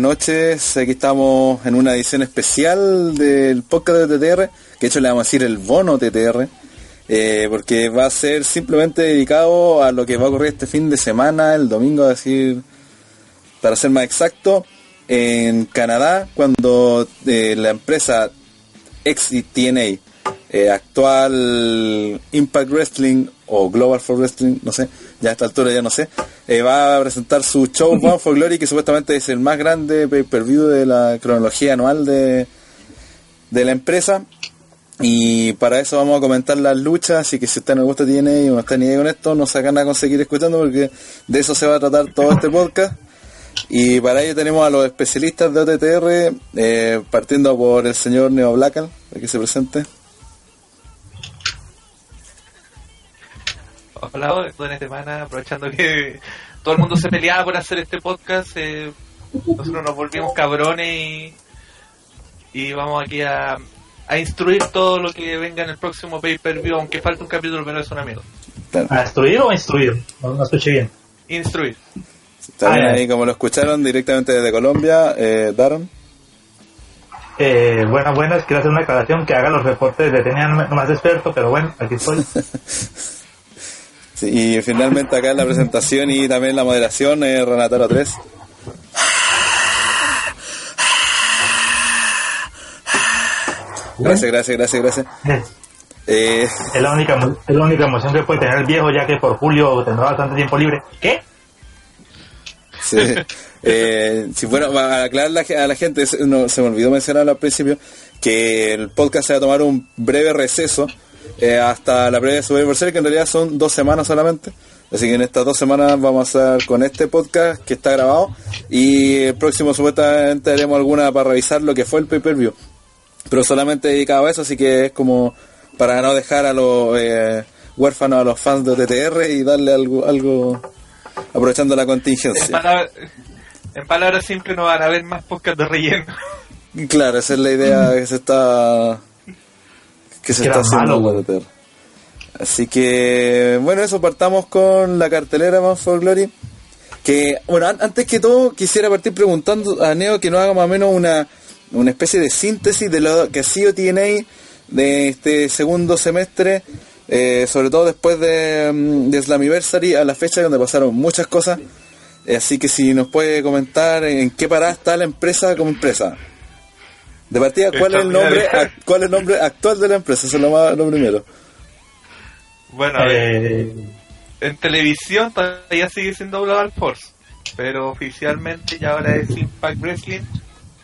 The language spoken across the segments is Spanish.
Noches. Aquí estamos en una edición especial del podcast de TTR, que de hecho le vamos a decir el bono TTR, eh, porque va a ser simplemente dedicado a lo que va a ocurrir este fin de semana, el domingo, a decir, para ser más exacto, en Canadá, cuando eh, la empresa XTNA, eh, actual Impact Wrestling o Global for Wrestling, no sé, ya a esta altura ya no sé, eh, va a presentar su show Bound for Glory, que supuestamente es el más grande pay-per-view de la cronología anual de, de la empresa. Y para eso vamos a comentar las luchas, así que si usted no le gusta tiene y no está ni idea con esto, no se gana con seguir escuchando porque de eso se va a tratar todo este podcast. Y para ello tenemos a los especialistas de OTTR, eh, partiendo por el señor Neo Blackal, que se presente. Hola, toda esta semana, aprovechando que todo el mundo se peleaba por hacer este podcast, eh, nosotros nos volvimos cabrones y, y vamos aquí a, a instruir todo lo que venga en el próximo pay-per-view, aunque falte un capítulo, pero es un amigo. ¿A instruir o a instruir? No, no escuché bien. Instruir. También Ah, ahí, como lo escucharon directamente desde Colombia, eh, Daron. Eh, buenas, buenas. Quiero hacer una aclaración que haga los reportes de tenían más experto, pero bueno, aquí estoy. Sí, y finalmente acá en la presentación y también la moderación, eh, Renataro 3. Gracias, gracias, gracias, gracias. Eh, Es la única, es la única emoción que puede tener el viejo, ya que por julio tendrá bastante tiempo libre. ¿Qué? sí. Eh, si bueno, para aclarar a la gente, no, se me olvidó mencionar al principio que el podcast se va a tomar un breve receso eh, hasta la previa de Survivor Series, que en realidad son dos semanas solamente. Así que en estas dos semanas vamos a estar con este podcast que está grabado y el próximo supuestamente haremos alguna para revisar lo que fue el pay-per-view. Pero solamente dedicado a eso, así que es como para no dejar a los eh, huérfanos, a los fans de TTR y darle algo, algo aprovechando la En, contingencia. palabra- en palabras simples no van a haber más podcast de relleno. Claro, esa es la idea que se está que se Que está haciendo malo, en. Así que, bueno, eso partamos con la cartelera Bound for Glory. Que, bueno, an- antes que todo, quisiera partir preguntando a Neo que nos haga más o menos una, una especie de síntesis de lo que ha sido TNA de este segundo semestre, eh, sobre todo después de, mm, de Slammiversary a la fecha donde pasaron muchas cosas. Eh, Así que si nos puede comentar en qué parada está la empresa como empresa. De partida, ¿cuál es el nombre, ac- cuál es el nombre actual de la empresa? Eso es lo, más, lo primero. Bueno, a ver, Eh, en televisión todavía sigue siendo Global Force, pero oficialmente ya ahora es Impact Wrestling.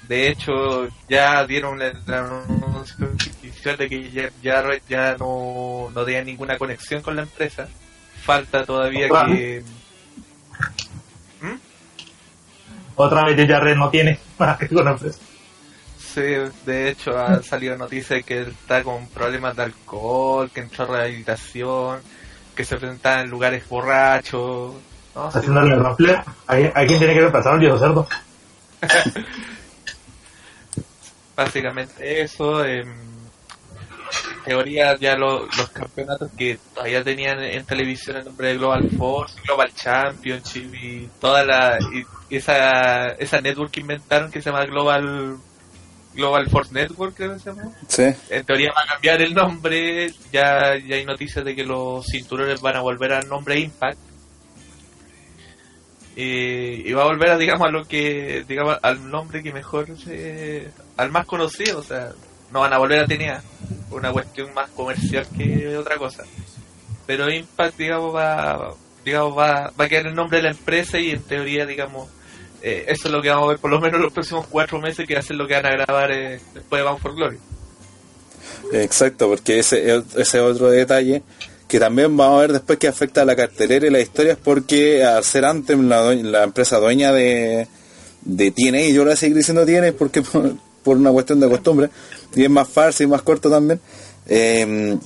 De hecho, ya dieron el anuncio oficial de que ya, ya, ya no, no tenía ninguna conexión con la empresa. Falta todavía Otra que... otra vez ya Red no tiene más que con la empresa. Sí, de hecho ha salido noticia de que está con problemas de alcohol, que entró a rehabilitación, que se presentaba en lugares borrachos. ¿no? Sí, Haciéndole el rafler. ¿A, quién tiene que repasar el viejo cerdo? básicamente eso. En teoría ya lo- los campeonatos que todavía tenían en televisión el nombre de Global Force, Global Championship y toda la y esa esa network que inventaron que se llama Global Global Force Network creo que se llama. Sí. En teoría va a cambiar el nombre, ya, ya hay noticias de que los cinturones van a volver al nombre Impact. Y, y va a volver a, digamos, a lo que, digamos, al nombre que mejor se, al más conocido, o sea, no van a volver a tener una cuestión más comercial que otra cosa. Pero Impact, digamos, va, digamos, va, va a quedar el nombre de la empresa y en teoría, digamos, eh, eso es lo que vamos a ver por lo menos los próximos cuatro meses que va a ser lo que van a grabar eh, después de Bound for Glory. Exacto, porque ese es otro detalle que también vamos a ver después que afecta a la cartelera y las historias porque al ser antes la, la empresa dueña de, de TNA, y yo le voy a seguir diciendo TNA porque por, una cuestión de costumbre, y es más fácil y más corto también, eh,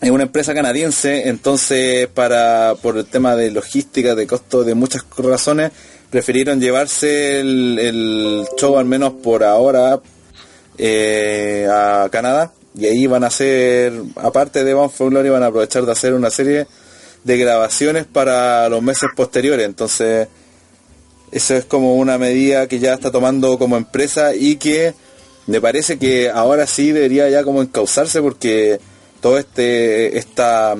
es una empresa canadiense, entonces para por el tema de logística, de costo, de muchas razones, prefirieron llevarse el, show al menos por ahora eh, a Canadá y ahí van a hacer, aparte de Bound for Glory, van a aprovechar de hacer una serie de grabaciones para los meses posteriores. Entonces, Eso es como una medida que ya está tomando como empresa y que me parece que ahora sí debería ya como encauzarse porque todo este esta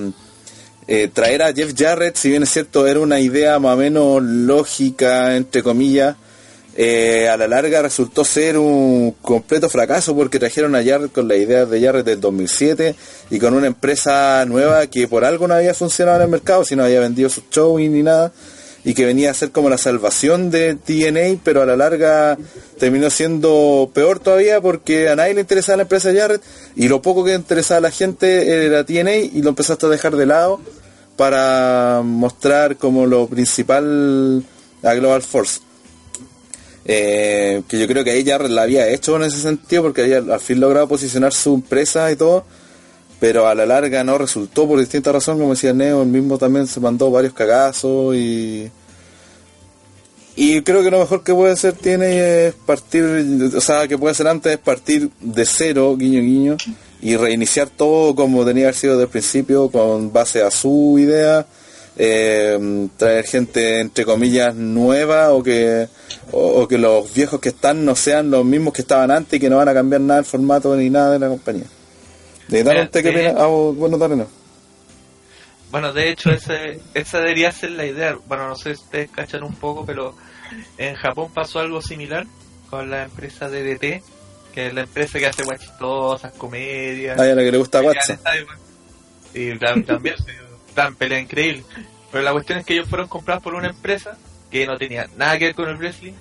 eh, traer a Jeff Jarrett, si bien es cierto, era una idea más o menos lógica, entre comillas, eh, a la larga resultó ser un completo fracaso porque trajeron a Jarrett con la idea de Jarrett del 2007 y con una empresa nueva que por algo no había funcionado en el mercado, si no había vendido su show ni nada y que venía a ser como la salvación de TNA, pero a la larga terminó siendo peor todavía porque a nadie le interesaba la empresa Jarrett y lo poco que interesaba a la gente era TNA y lo empezaste a dejar de lado para mostrar como lo principal a Global Force. Eh, que yo creo que Jarrett la había hecho en ese sentido porque había al fin logrado posicionar su empresa y todo, pero a la larga no resultó por distintas razones, como decía Neo, el mismo también se mandó varios cagazos y y creo que lo mejor que puede hacer tiene es partir, o sea, que puede hacer antes es partir de cero, guiño guiño, y reiniciar todo como tenía que haber sido desde el principio, con base a su idea, eh, traer gente entre comillas nueva o que o, que los viejos que están no sean los mismos que estaban antes y que no van a cambiar nada el formato ni nada de la compañía. ¿De Mira, usted qué de- opina? Ah, bueno, dale, no. Bueno, de hecho, ese, esa debería ser la idea. Bueno, no sé si ustedes cachan un poco, pero en Japón pasó algo similar con la empresa DDT, que es la empresa que hace guay chistosas, comedias. Ah, ya la que le gusta Watson. Y tam- también se dan pelea increíble. Pero la cuestión es que ellos fueron comprados por una empresa que no tenía nada que ver con el wrestling.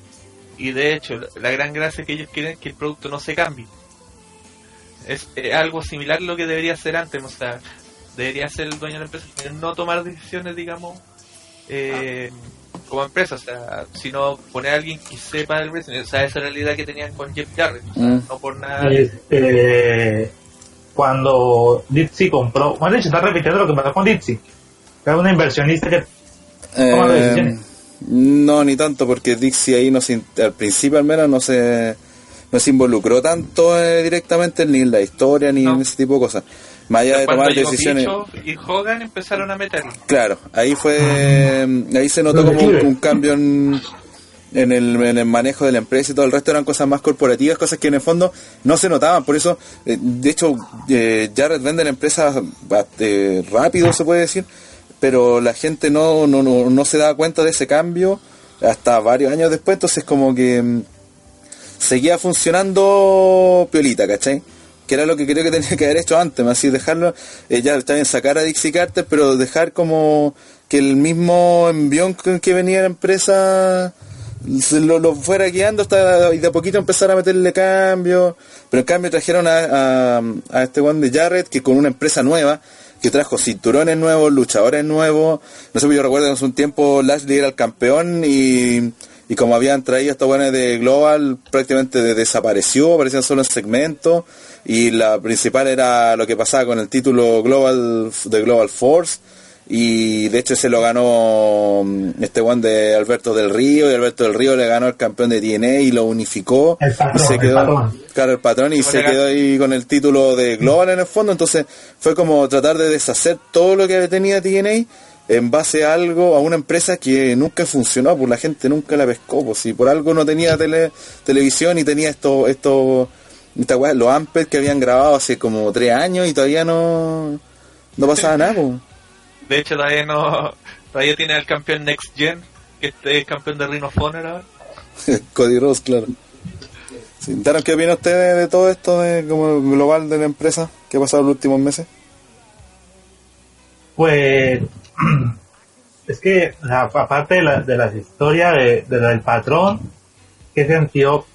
Y de hecho, la, gran gracia que ellos quieren es que el producto no se cambie. Es eh, algo similar a lo que debería ser antes. O sea, debería ser el dueño de la empresa, no tomar decisiones, digamos, eh, como empresa. O sea, sino poner a alguien que sepa del wrestling. O sea, esa idea que tenían con Jeff Jarrett. O sea, Mm. no por nada. Este, cuando Dipsy compró, bueno, de hecho está repitiendo lo que pasó con Dipsy. Era una inversionista que Toma Eh, decisiones. no, ni tanto, porque Dixie ahí no se, al principio al menos no se, no se involucró tanto eh, directamente ni en la historia ni No. en ese tipo de cosas. Más allá de tomar decisiones. Y Hogan empezaron a meterlo. Claro, ahí fue, ahí se notó como un, un cambio en, en el, en el manejo de la empresa y todo el resto eran cosas más corporativas, cosas que en el fondo no se notaban. Por eso, eh, de hecho, eh, Jared vende la empresa bastante rápido, se puede decir, pero la gente no, no, no, no se da cuenta de ese cambio hasta varios años después, entonces como que mm, seguía funcionando piolita, ¿cachai? Que era lo que creo que tenía que haber hecho antes, así dejarlo, eh, ya está bien sacar a Dixie Carter, pero dejar como que el mismo envión con que venía la empresa lo, lo fuera guiando hasta y de a poquito empezar a meterle cambio. Pero en cambio trajeron a, a, este one de Jarrett que con una empresa nueva que trajo cinturones nuevos, luchadores nuevos. No sé yo recuerdo que hace un tiempo Lashley era el campeón y, y como habían traído estos buenos de Global prácticamente de- desapareció, aparecían solo en segmentos y la principal era lo que pasaba con el título Global de Global Force y de hecho se lo ganó mm, este one de Alberto del Río y Alberto del Río le ganó al campeón de TNA y lo unificó. El patrón, y se el quedó patrón. claro el patrón y se quedó ahí con el título de Global en el fondo. Entonces fue como tratar de deshacer todo lo que tenía TNA en base a algo a una empresa que nunca funcionó pues la gente nunca la pescó pues si por algo no tenía tele, televisión y tenía esto esto esta weá, los Ampers que habían grabado hace como tres años y todavía no no pasaba nada pues. De hecho, todavía no. Todavía tiene al campeón Next Gen, que este es campeón de Ring of Honor ahora. Cody Rose, claro. Sí, ¿qué opina usted de, de todo esto de como global de la empresa que ha pasado en los últimos meses? Pues es que aparte de, la, de las historias de, de la del patrón, que sentido,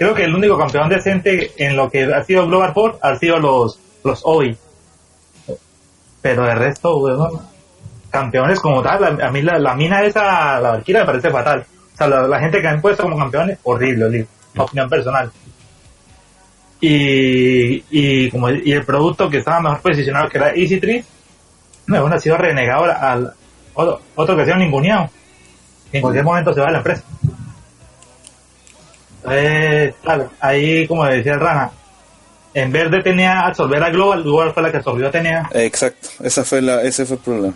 creo que el único campeón decente en lo que ha sido Global Force han sido los los OI. Pero de resto, weón, campeones como tal, a, mí la, la mina esa, la Valkyria me parece fatal. O sea, la, gente que han puesto como campeones, horrible, horrible. Opinión personal. Y, y como y el producto que estaba mejor posicionado que era Easy Tree, no, bueno, ha sido renegado al otro, otro que ha sido ninguneado. En cualquier momento se va de la empresa. Eh, claro, ahí como decía el Rana, en vez de tenía absorber a Global, Global fue la que absorbió a tenía. Eh, exacto, esa fue la, ese fue el problema.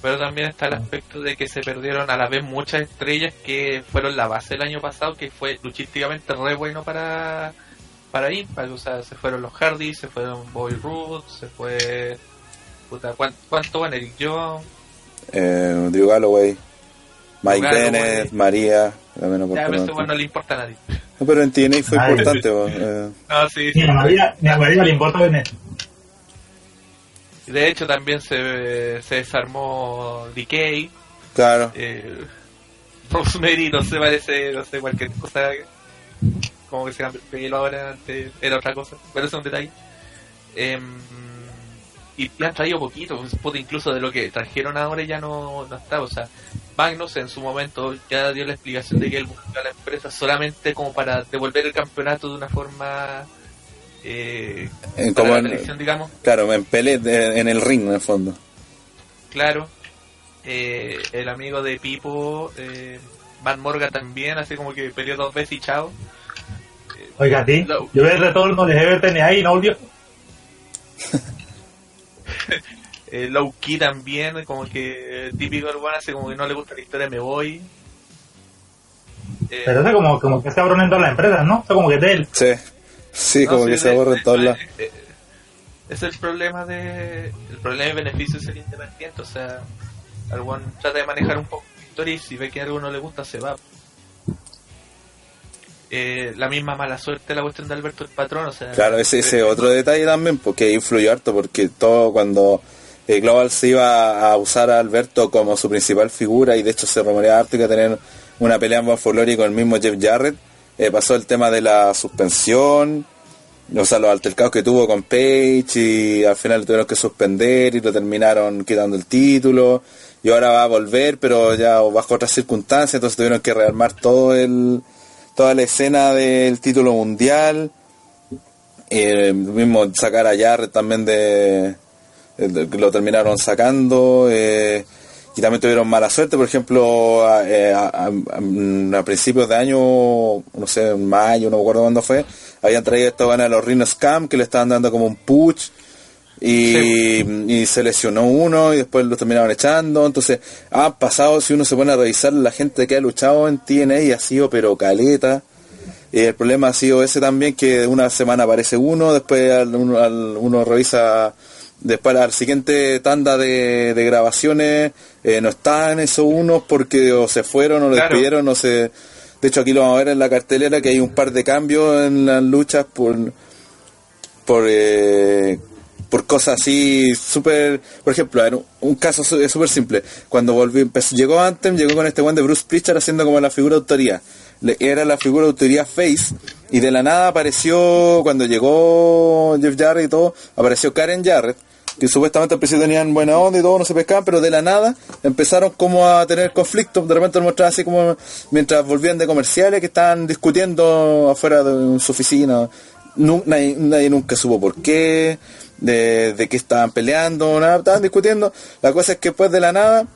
Pero también está el aspecto de que se perdieron a la vez muchas estrellas que fueron la base el año pasado, que fue luchísticamente re bueno para, para Impact. O sea, se fueron los Hardy, se fueron Boy Roots, se fue. Puta, ¿cuánto, cuánto van Eric Jones? Eh, Drew Galloway, Mike Galloway. Bennett, María. La menos Ya, pero weón no le importa a nadie. No, pero en TNA fue Ay, importante. po, eh. No, sí, Ni sí. a María, ni a María le importa Benet. De hecho, también se, se desarmó Decay. claro. Eh, Rosemary, no sé, parece, no sé, cualquier cosa. Como que se cambia el pelo ahora, antes era otra cosa. Pero ese es un detalle. Em, y han traído poquito, incluso de lo que trajeron ahora ya no, no está. O sea, Magnus en su momento ya dio la explicación de que él buscó a la empresa solamente como para devolver el campeonato de una forma. Eh, En- para como la en- digamos. Claro, en pelea de- en el ring, en el fondo. Claro. Eh, el amigo de Pipo, eh, Matt Morgan también, así como que peleó dos veces y chao. Oiga, sí. Lo- Yo el retorno de Everton ahí no volvió. Eh, Low Key también, como que típico bueno, así como que no le gusta la historia, me voy. Eh, Pero eso como, como que se abren todas las empresas, ¿no? Eso como que es de él. Sí. Sí, no, como sí, que se de- de- lados. eh, eh, Es el problema de. El problema y beneficio de ser independiente, o sea, algún trata de manejar un poco la historia y si ve que algo no le gusta, se va. Eh, la misma mala suerte la cuestión de Alberto el patrón, o sea. Claro, ese, ese eh, otro detalle también, porque influyó harto, porque todo cuando eh, Global se iba a usar a Alberto como su principal figura, y de hecho se rumoreaba harto que tener una pelea en Buffalo Glory con el mismo Jeff Jarrett, eh, pasó el tema de la suspensión, o sea, los altercados que tuvo con Page, y al final lo tuvieron que suspender y lo terminaron quitando el título, y ahora va a volver, pero ya bajo otras circunstancias, entonces tuvieron que rearmar todo el toda la escena del título mundial. Eh, mismo sacar a Jarrett también de, lo terminaron sacando eh, y también tuvieron mala suerte por ejemplo a, eh, a- a- a principios de año no sé en mayo no me acuerdo cuándo fue habían traído esto van a los Rhino Scam que le estaban dando como un push y, y se lesionó uno y después lo terminaron echando entonces ha pasado si uno se pone a revisar la gente que ha luchado en TNA ha sido pero caleta y el problema ha sido ese también, que una semana aparece uno, después al- uno, al- uno revisa, después al siguiente tanda de, de grabaciones, eh, no están esos unos porque o se fueron o lo Claro. despidieron o se... De hecho aquí lo vamos a ver en la cartelera que hay un par de cambios en las luchas por por eh, por cosas así súper por ejemplo ver, un, caso súper simple cuando volvió empezó, llegó Anthem llegó con este one de Bruce Pritchard haciendo como la figura de autoría. Le- era la figura de autoría face y de la nada apareció cuando llegó Jeff Jarrett y todo apareció Karen Jarrett que supuestamente al principio tenían buena onda y todo, no se pescaban, pero de la nada empezaron como a tener conflictos, de repente lo mostraban así como mientras volvían de comerciales que estaban discutiendo afuera de su oficina, nadie, nunca supo por qué, de, de qué estaban peleando, nada, estaban discutiendo, la cosa es que después de la nada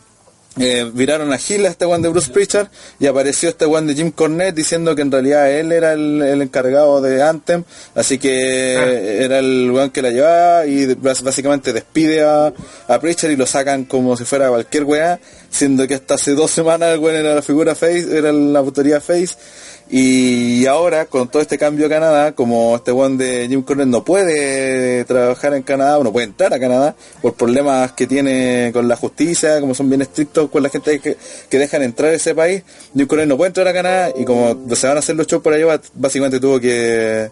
eh, viraron a Gil a este one de Bruce Pritchard y apareció este one de Jim Cornette diciendo que en realidad él era el, el encargado de Anthem, así que era el one que la llevaba y básicamente despide a, a Pritchard y lo sacan como si fuera cualquier weá, siendo que hasta hace dos semanas el weón era la figura face, era la autoría face y ahora, con todo este cambio a Canadá, como este one de Jim Cornette no puede trabajar en Canadá, o no puede entrar a Canadá, por problemas que tiene con la justicia, como son bien estrictos con la gente que, que dejan entrar a ese país, Jim Cornette no puede entrar a Canadá, y como se van a hacer los shows por allá, básicamente tuvo que,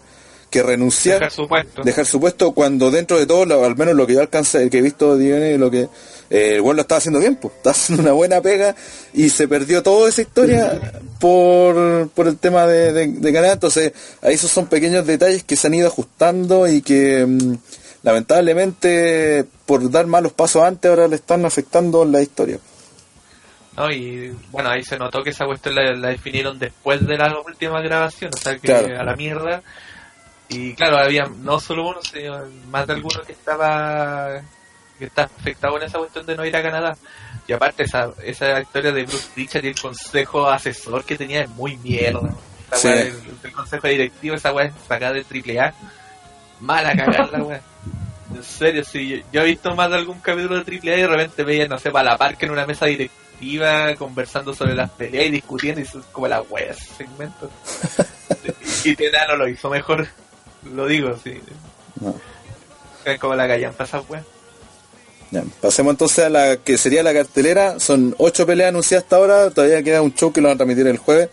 que renunciar Dejar su puesto. dejar su puesto cuando dentro de todo, lo- al menos lo que yo alcancé, que he visto DNA, lo que eh, el weón lo estaba haciendo bien, pues, estaba haciendo una buena pega y se perdió toda esa historia por, por el tema de, de, de Canadá. Entonces, ahí esos son pequeños detalles que se han ido ajustando y que mm, lamentablemente por dar malos pasos antes ahora le están afectando la historia. ¿no? Y bueno, ahí se notó que esa cuestión la, la definieron después de la última grabación, o sea que Claro. a la mierda. Y claro, había no solo uno, sino más de alguno que estaba que está afectado en esa cuestión de no ir a Canadá. Y aparte esa, esa historia de Bruce Pritchard y el consejo asesor que tenía es muy mierda. Esa Sí. weá del, del consejo directivo, esa weá es sacada del triple A. Mala cagarla, weá. En serio, sí. Yo, he visto más de algún capítulo de Triple A y de repente veía, no sé, para la parque en una mesa directiva conversando sobre las peleas y discutiendo y eso es como la wea ese segmento. y Tena no lo hizo mejor, lo digo, sí. No. Es como la callan para esas weas. Pasemos entonces a la que sería la cartelera. Son ocho peleas anunciadas hasta ahora. Todavía queda un show que lo van a transmitir el jueves.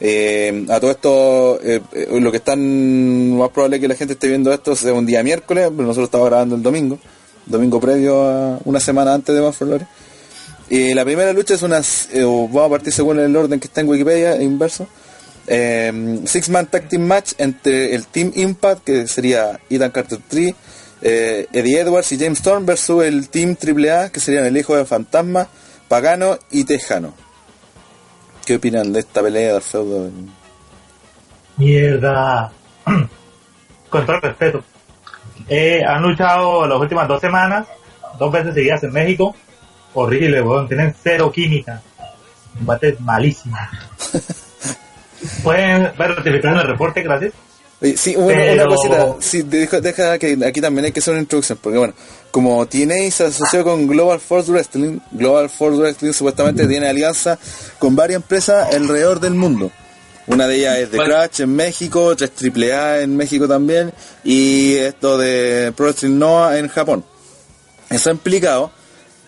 Eh, a todo esto, eh, eh, lo que están más probable es que la gente esté viendo esto sea un día miércoles, pero nosotros estamos grabando el domingo, domingo previo a una semana antes de Más Flores. La primera lucha es una, vamos a partir según el orden que está en Wikipedia, inverso. Eh, Six Man Tag Match entre el Team Impact, que sería Ethan Carter 3, eh, Eddie Edwards y James Storm versus el Team AAA, que serían el Hijo de Fantasma, Pagano y Tejano. ¿Qué opinan de esta pelea del feudo? Mierda. Con todo respeto. Eh, han luchado las últimas dos semanas, dos veces seguidas en México. Horrible, weón. Tienen cero química. Combate malísimo. Pueden ver ratificar en el reporte, gracias. Sí, una, Pero- una cosita, sí, deja, deja que aquí también hay que hacer una introducción, porque bueno, como TNA se asoció con Global Force Wrestling, Global Force Wrestling supuestamente tiene alianza con varias empresas alrededor del mundo. Una de ellas es The Vale. Crash en México, 3 AAA en México también, y esto de Pro Wrestling Noah en Japón. Eso ha implicado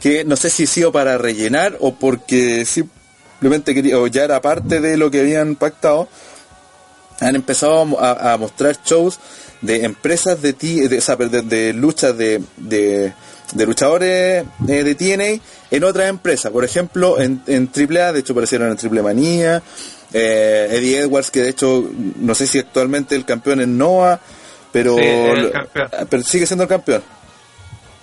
que no sé si ha sido para rellenar o porque simplemente quería, o ya era parte de lo que habían pactado, han empezado a, a mostrar shows de empresas de, ti- de, luchas de, de, de luchadores eh, de TNA en otras empresas. Por ejemplo, en, en AAA, de hecho aparecieron en Triple Manía, eh, Eddie Edwards, que de hecho, no sé si actualmente el campeón es Noah, pero, Sí, campeón. pero sigue siendo el campeón.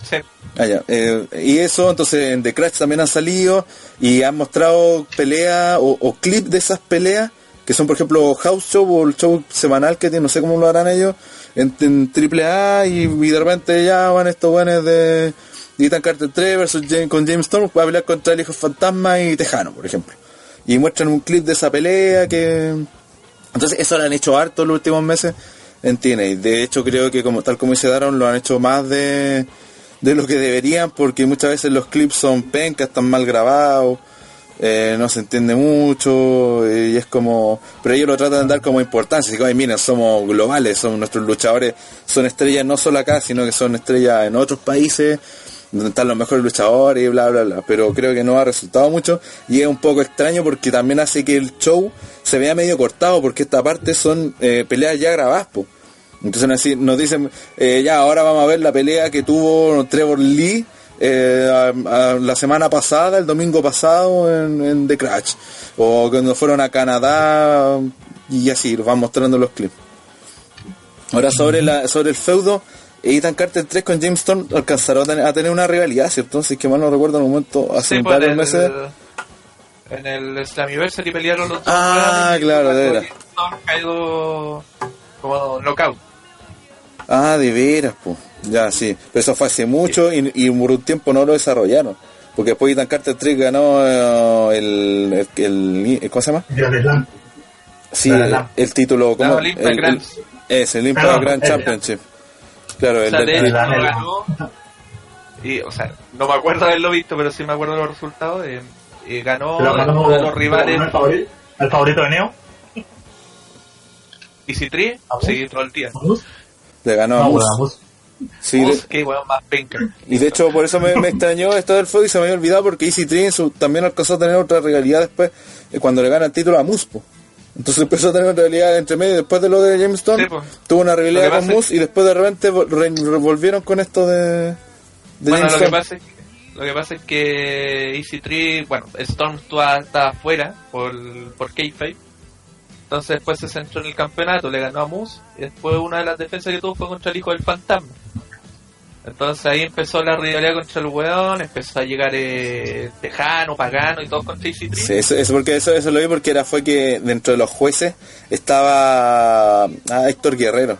Sí. Ah, ya. Eh, y eso, entonces en The Crash también han salido y han mostrado peleas o, o clips de esas peleas, que son por ejemplo House Show o el show semanal que tiene, no sé cómo lo harán ellos, en, en AAA y, y de repente ya van estos buenos de Ethan Carter 3 versus con James Storm para pelear contra el Hijo Fantasma y Tejano, por ejemplo. Y muestran un clip de esa pelea que... Entonces eso lo han hecho harto los últimos meses en TNA. De hecho creo que como tal como dice Daron lo han hecho más de, de lo que deberían porque muchas veces los clips son pencas, están mal grabados, eh, no se entiende mucho y es como... Pero ellos lo tratan de dar como importancia. "Ay, miren, somos globales, son nuestros luchadores, son estrellas no solo acá, sino que son estrellas en otros países donde están los mejores luchadores y bla bla bla, pero creo que no ha resultado mucho y es un poco extraño porque también hace que el show se vea medio cortado porque esta parte son eh, peleas ya grabadas, entonces nos dicen eh, ya ahora vamos a ver la pelea que tuvo Trevor Lee eh, a- a la semana pasada, el domingo pasado en, en The Crash o cuando fueron a Canadá y así, los van mostrando los clips. Ahora sobre la sobre el feudo, Ethan Carter 3 con James Storm alcanzaron a tener, una rivalidad, ¿cierto? Entonces que mal no recuerdo en un momento, hace Sí, un pues, par de en meses. el, en el Slammiversary pelearon los dos. Ah, claro, de cuando veras. Storm caído como knockout. Ah, de veras, pues. Ya, sí. Pero eso fue hace mucho y, y por un tiempo no lo desarrollaron. Porque después Ethan Carter 3 ganó eh, el, el, el- ¿Cómo se llama? Sí, el, el título. Olympia el, Grand. el- es, el Grand el- Championship. Claro, el ganó. Y, o sea, no me acuerdo haberlo visto, pero sí me acuerdo de los resultados. eh, eh, ganó uno de los rivales al favorito, de Neo. Easy 3. ¿Vamos? Sí, todo el día. Vamos. le ganó a No, Moose. vamos. Sí, de- Uf, qué weón más penca. Y de hecho por eso me, me extrañó esto del feudo y se me había olvidado porque Easy Tree también alcanzó a tener otra rivalidad después eh, cuando le gana el título a Muspo. Entonces empezó a tener otra rivalidad entre medio después de lo de James Stone. Sí, pues. tuvo una rivalidad con pasa es- Moose y después de repente vol- re- volvieron con esto de, de Bueno, lo que, pasa es que, lo que pasa es que Easy 3, bueno, Storm estaba, afuera por, por Kayfabe. Entonces después se centró en el campeonato, le ganó a Moose. Y después una de las defensas que tuvo fue contra el hijo del fantasma. Entonces ahí empezó la rivalidad contra el weón, empezó a llegar eh, Tejano, Pagano y todos contra Easy 3. Sí, eso, eso porque eso, eso lo vi porque era fue que dentro de los jueces estaba ah, Héctor Guerrero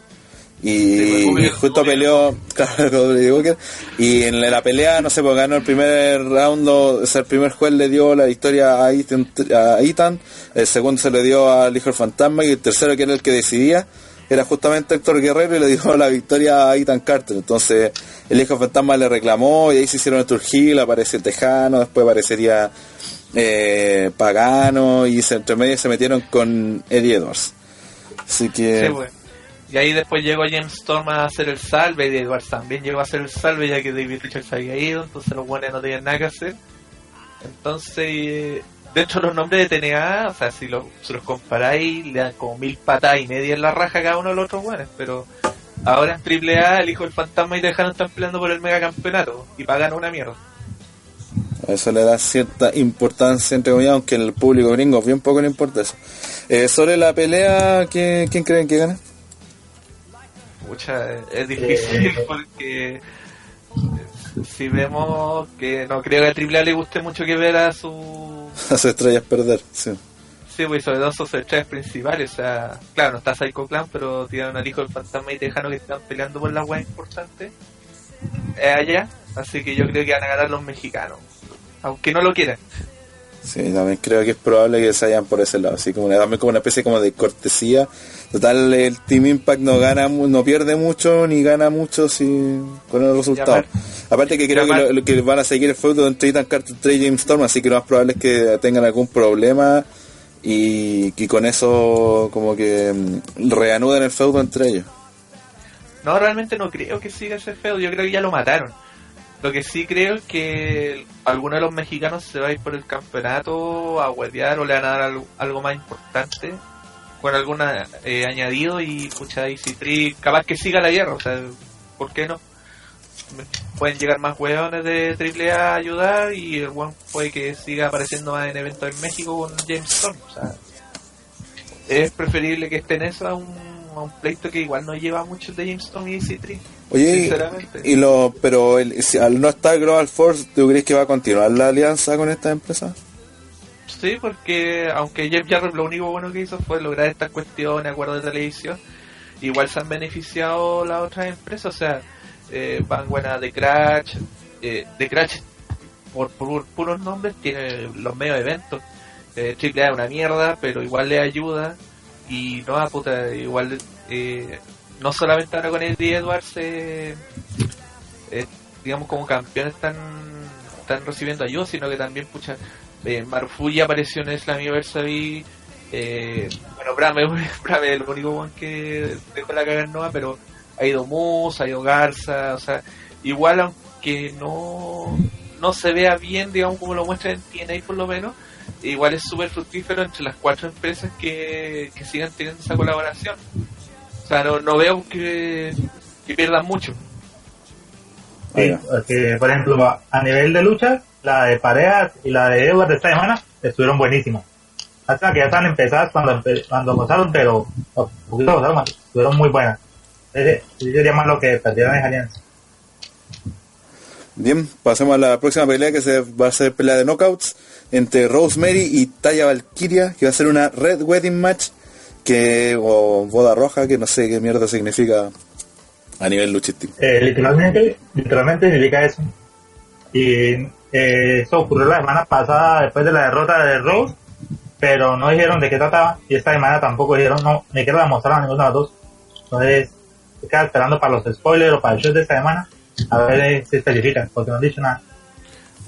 y, pues, y justo peleó claro, con Brady Booker, y en la pelea no sé pues ganó el primer round o sea, el primer juez le dio la victoria a Ethan, a Ethan, el segundo se le dio al hijo del fantasma y el tercero que era el que decidía era justamente Héctor Guerrero y le dio la victoria a Ethan Carter. Entonces el hijo fantasma le reclamó y ahí se hicieron el Turgil, apareció Tejano, después aparecería eh, Pagano y se, entre medio se metieron con Eddie Edwards. Así que... Sí, bueno. Y ahí después llegó James Storm a hacer el salve, y Edwards también llegó a hacer el salve ya que David Richards había ido, entonces los buenos no tenían nada que hacer. Entonces, dentro de los nombres de TNA, o sea, si, los comparáis, le dan como mil patas y media en la raja cada uno de los otros buenos, pero ahora en AAA el hijo del fantasma y Tejano están peleando por el megacampeonato y pagan una mierda. Eso le da cierta importancia, entre comillas, aunque en el público gringo bien poco le importa eso. Eh, sobre la pelea, ¿quién, ¿quién creen que gana? Es difícil porque eh, si vemos que no creo que a Triple A le guste mucho que ver a su a sus estrellas perder, sí. Sí, pues sobre todo sus estrellas principales, o sea, claro, no está Psycho Clan, pero tienen al hijo del fantasma y Tejano que están peleando por la web importante allá, así que yo creo que van a ganar los mexicanos, aunque no lo quieran. Sí, también creo que es probable que se hayan por ese lado, así como una, como una especie como de cortesía. Total, el Team Impact no gana, no pierde mucho ni gana mucho si, con el resultado. Aparte que creo que, que, van a seguir el feudo entre Ethan Carter y James Storm, así que lo más probable es que tengan algún problema y que con eso como que mm, reanuden el feudo entre ellos. No, realmente no creo que siga ese feudo, yo creo que ya lo mataron. Lo que sí creo es que alguno de los mexicanos se va a ir por el campeonato a huevear o le van a dar algo, más importante con algún eh, añadido y pucha y si capaz que siga la guerra, o sea, ¿por qué no? Pueden llegar más hueones de AAA a ayudar y el one puede que siga apareciendo más en eventos en México con James Storm, o sea, es preferible que esté en eso a un, a un pleito que igual no lleva mucho de James Storm y C3. Oye, y, lo, pero el, si, al no estar Global Force, ¿tú crees que va a continuar la alianza con esta empresa? Sí, porque aunque Jeff Jarrett lo único bueno que hizo fue lograr estas cuestiones, acuerdos de televisión, igual se han beneficiado las otras empresas, o sea, eh, Vanguana de Crash, eh, de Crash por, puros nombres tiene los medios eventos, eh, Triple A es una mierda, pero igual le ayuda y no, puta, igual eh, no solamente ahora con Eddie Edwards, eh, eh, digamos como campeones están, están recibiendo ayuda, sino que también, pucha, eh, Marfuji apareció en Slammiversary, eh, bueno, Brame, Brame es el único que dejó la caga en pero ha ido Moose, ha ido Garza, o sea, igual aunque no, no se vea bien, digamos, como lo muestra en TNA por lo menos, igual es súper fructífero entre las cuatro empresas que, que sigan teniendo esa colaboración sea, no, veo que, pierdan mucho. Sí, por ejemplo, a nivel de lucha, la de parejas y la de Edward de esta semana estuvieron buenísimas. Hasta que ya están empezadas cuando, cuando pasaron, pero estuvieron muy buenas. Yo diría más lo que perdieron en alianza. Bien, pasemos a la próxima pelea que se va a ser pelea de knockouts entre Rosemary y Taya Valkyria, que va a ser una Red Wedding Match que o boda roja, que no sé qué mierda significa a nivel luchístico. Eh, literalmente, literalmente significa eso. Y eh, eso ocurrió la semana pasada después de la derrota de Rose, pero no dijeron de qué trataba y esta semana tampoco dijeron, no, ni que la mostraron a ninguna de las dos. Entonces, queda esperando para los spoilers o para el show de esta semana a ver si especifica, porque no han dicho nada.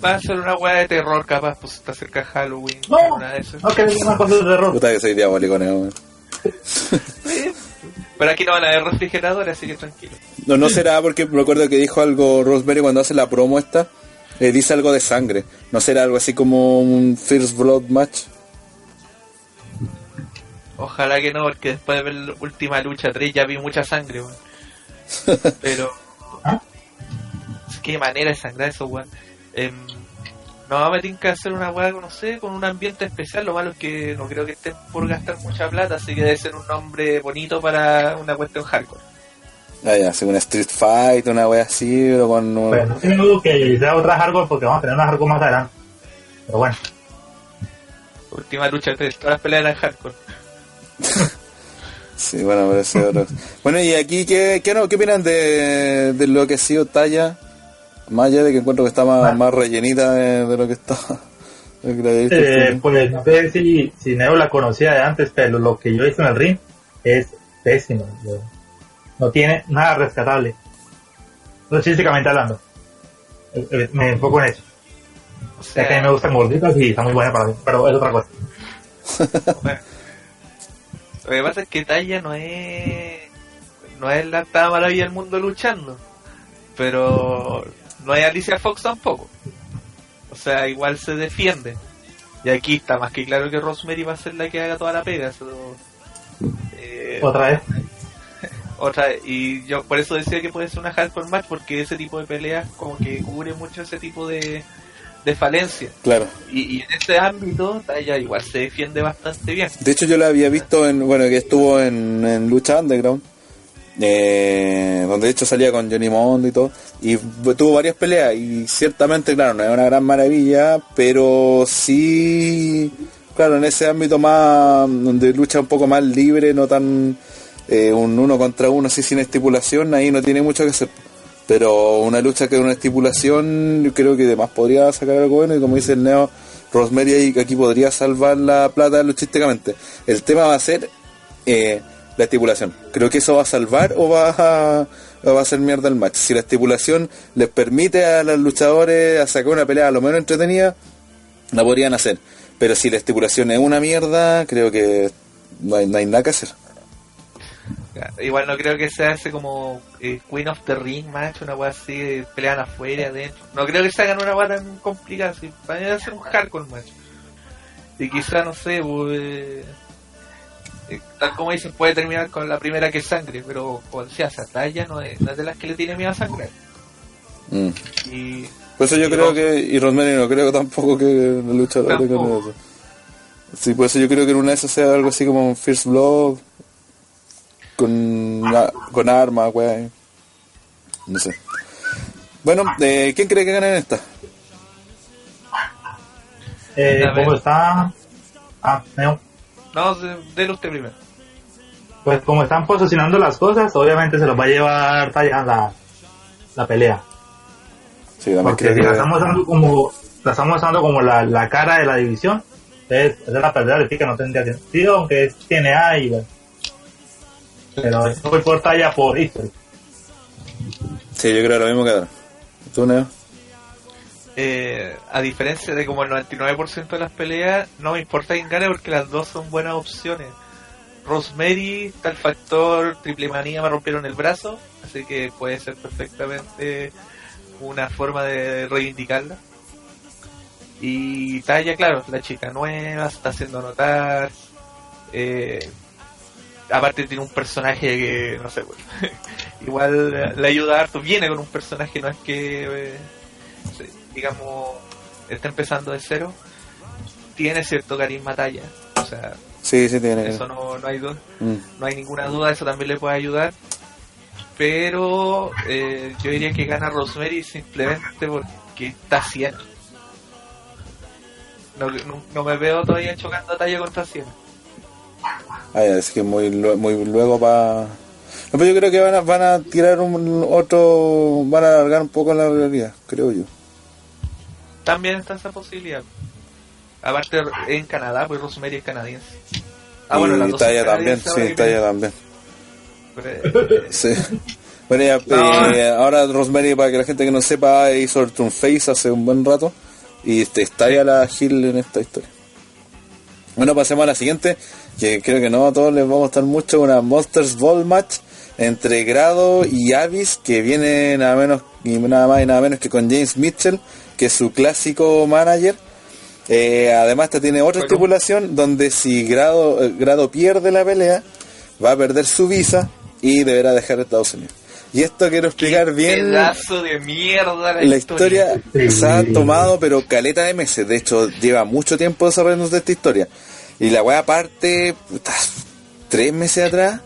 Va a ser una weá de terror, capaz, pues está cerca de Halloween. No, no que una cosa de terror. Puta que soy diabólico, ¿no? Pero aquí no van a haber refrigeradores, así que tranquilo. No, no será porque me acuerdo que dijo algo Rosemary cuando hace la promo esta. Eh, dice algo de sangre. ¿No será algo así como un First Blood match? Ojalá que no, porque después de ver la última lucha 3 ya vi mucha sangre, Pero... ¿Ah? Qué manera de sangrar eso, weón. Em, no, me tienen que hacer una weá, no sé, con un ambiente especial. Lo malo es que no creo que estén por gastar mucha plata, así que debe ser un nombre bonito para una cuestión hardcore. Ah, ya, según Street Fight, una wea así, pero con. Bueno, no dudo que sea otra hardcore porque vamos a tener una hardcore más adelante. Pero bueno. Última lucha de todas las peleas eran hardcore. sí, bueno, pero ese otro. bueno, y aquí, ¿qué, qué, no, qué opinan de, de lo que ha sido Talla? Más allá de que encuentro que está más, ah. más rellenita de, lo que está. Eh, pues no sé si, si Neo la conocía de antes, pero lo que yo hice en el ring es pésimo. No tiene nada rescatable. Logísticamente hablando. Eh, eh, Me enfoco en eso. O Ya que a mí me gustan gorditas y está muy buena para mí, pero es otra cosa. Bueno. Lo que pasa es que Taya no es. No es la maravilla del mundo luchando. Pero no es Alicia Fox tampoco. O sea, igual se defiende. Y aquí está más que claro que Rosemary va a ser la que haga toda la pega. eso, eh, Otra vez. otra y yo por eso decía que puede ser una hardcore match porque ese tipo de peleas como que cubre mucho ese tipo de, de falencia Claro. y, y en este ámbito Taya igual se defiende bastante bien De hecho yo la había visto en, bueno, que estuvo en, en Lucha Underground, eh, donde de hecho salía con Johnny Mondo y todo, y tuvo varias peleas y ciertamente, claro, no es una gran maravilla, pero sí, claro, en ese ámbito más, donde lucha un poco más libre, no tan eh, un uno contra uno así sin estipulación, ahí no tiene mucho que hacer. Pero una lucha que es una estipulación, yo creo que además podría sacar algo bueno y como dice el Neo, Rosemary aquí podría salvar la plata luchísticamente. El tema va a ser eh, la estipulación. Creo que eso va a salvar o va a, o va a hacer mierda el match. Si la estipulación les permite a los luchadores a sacar una pelea a lo menos entretenida, la podrían hacer. Pero si la estipulación es una mierda, creo que no hay, nada que hacer. Igual no creo que sea ese como eh, Queen of the Ring match, una wea así, pelean afuera, adentro. No creo que se hagan una wea tan complicada, si para mí va a ser un hardcore match. Y quizá, no sé, pues, eh, eh, tal como dicen, puede terminar con la primera que sangre, pero como decía, esa talla no es, no es de las que le tiene miedo a sangrar. Mm. Y Por eso yo Y creo Ros- que, y Rosemary no creo tampoco que la lucha tenga Tampoco. eso. Sí, por eso yo creo que en una de esas sea algo así como un First Blood con, con armas, weá. No sé. Bueno, eh, ¿quién cree que gane en esta? Eh. ¿Cómo está? Ah, Neo. No, de- dele usted primero. Pues como están posicionando las cosas, obviamente se los va a llevar Taya la, la pelea. Sí, Porque si la estamos dando como, la estamos dando como la, la cara de la división, entonces esa es la pelea de que no tendría sentido, aunque es TNA y bueno. Pero yo voy por Taya por History. Sí, yo creo lo mismo que Adrián. ¿Tú, Neo? Eh, a diferencia de como el 99% de las peleas, no me importa quién gane porque las dos son buenas opciones. Rosemary, el factor triple manía, me rompieron el brazo, así que puede ser perfectamente una forma de reivindicarla. Y Taya, claro, la chica nueva, se está haciendo notar. Eh, aparte tiene un personaje que, no sé, pues, igual le ayuda harto. Viene con un personaje, no es que, eh, digamos, está empezando de cero. Tiene cierto carisma Taya. O sea, Sí, sí tiene. eso no, no hay duda Mm. no hay ninguna duda, eso también le puede ayudar. Pero eh, yo diría que gana Rosemary simplemente porque está haciendo. No, no, no me veo todavía chocando a talla contra 100. Ah, ya, es que muy, muy luego para... No, pero yo creo que van a, van a tirar un otro... Van a alargar un poco la realidad, creo yo. También está esa posibilidad. Aparte en Canadá, pues Rosemary es canadiense. Ah, y dos Talla son también, sí, me- también. Sí. Bueno, ya, No. eh, ahora Rosemary, para que la gente que no sepa, hizo el Turn Face hace un buen rato. Y este, está ya la Hill en esta historia. Bueno, pasemos a la siguiente, que creo que no a todos les va a gustar mucho, una Monsters Ball Match entre Grado y Avis, que viene nada menos y nada más y nada menos que con James Mitchell, que es su clásico manager. Eh, además, esta tiene otra Bueno. estipulación donde si Grado, eh, Grado pierde la pelea, va a perder su visa y deberá dejar Estados Unidos. Y esto quiero explicar bien Pedazo de mierda la, la historia se ha tomado pero caleta de meses de hecho lleva mucho tiempo desarrollándose esta historia y la weá parte tres meses atrás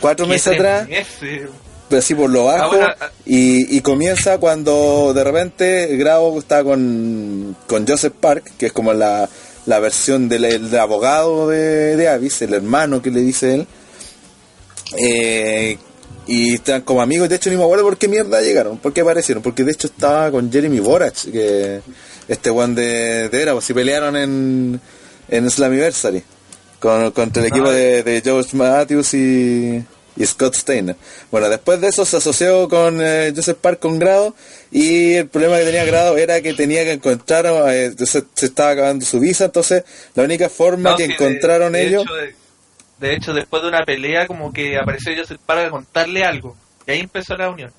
cuatro ¿Qué meses atrás meses? Pero así por lo bajo Ah, bueno, ah. y, y comienza cuando de repente Grau está con, con Joseph Park que es como la, la versión del, del abogado de, de Avis el hermano que le dice él eh, y están como amigos, de hecho ni me acuerdo por qué mierda llegaron, por qué aparecieron, porque de hecho estaba con Jeremy Borach, que este one de, de era, pues si pelearon en, en Slammiversary, con, contra el equipo de, de George Matthews y, y Scott Steiner. Bueno, después de eso se asoció con eh, Joseph Park con Grado y el problema que tenía Grado era que tenía que encontrar, eh, se, se estaba acabando su visa, entonces la única forma No, que sí, encontraron de ellos... hecho, de, de hecho, después de una pelea, como que apareció Joseph para contarle algo. Y ahí empezó la unión.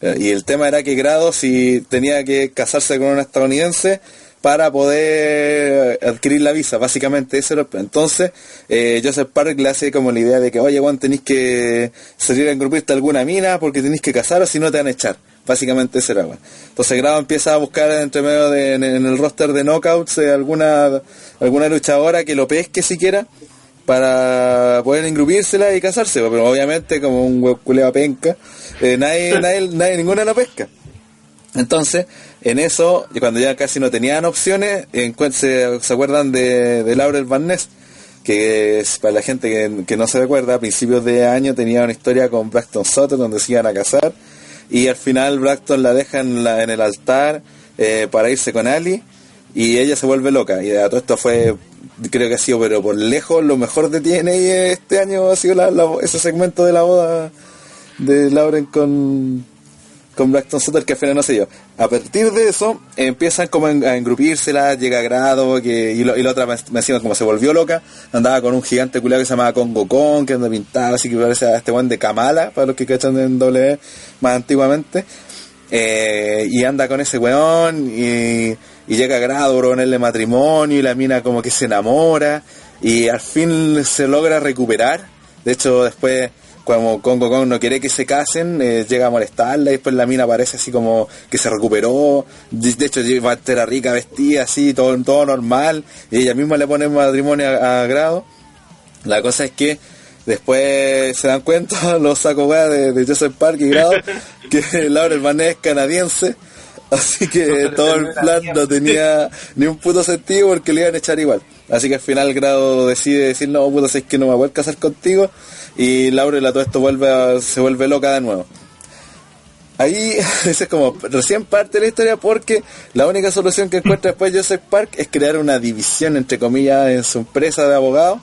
Eh, Y el tema era que Grado si tenía que casarse con una estadounidense para poder adquirir la visa, básicamente ese era el plan. Entonces, eh, Joseph Park le hace como la idea de que, oye, Juan, tenéis que salir a engrupirte alguna mina porque tenéis que casar o si no te van a echar. Básicamente ese era, weón. Entonces Grado empieza a buscar entre medio de, en, en el roster de knockouts eh, alguna, alguna luchadora que lo pesque siquiera para poder engrupírsela y casarse, pero obviamente como un culeo penca, eh, nadie, nadie, nadie, ninguna lo pesca. Entonces, en eso, cuando ya casi no tenían opciones, se, se acuerdan de, de Laurel Van Ness, que para la gente que, que no se recuerda, a principios de año tenía una historia con Braxton Sutter donde se iban a casar, y al final Braxton la deja en, el altar eh, para irse con Ali, y ella se vuelve loca, y a todo esto fue, creo que ha sido, pero por lejos, lo mejor de TNA este año ha sido ese segmento de la boda de Lauren con, con Blackton Sutter que al final no sé yo. A partir de eso empiezan como a engrupírsela, llega a grado que, y, lo- y la otra me como se volvió loca, andaba con un gigante culiado que se llamaba Congo Kong, que anda pintado así que parece a este buen de Kamala, para los que cachan en W más antiguamente. Eh, y anda con ese weón y, y llega a grado ponerle matrimonio y la mina como que se enamora y al fin se logra recuperar. De hecho, después, como Congo Kong no quiere que se casen, eh, llega a molestarla y después la mina parece así como que se recuperó. De, de hecho, lleva entera rica vestida así, todo, todo normal. Y ella misma le pone matrimonio a, a grado. La cosa es que después se dan cuenta los sacos de, de Joseph Park y Grado que Laurel Ness es canadiense. Así que todo el plan no tenía ni un puto sentido porque le iban a echar igual. Así que al final Grado decide decir, no, puto, si es que no me voy a casar contigo. Y Laurel todo esto vuelve a- se vuelve loca de nuevo. Ahí ese es como recién parte de la historia porque la única solución que encuentra después Joseph Park es crear una división entre comillas en su empresa de abogados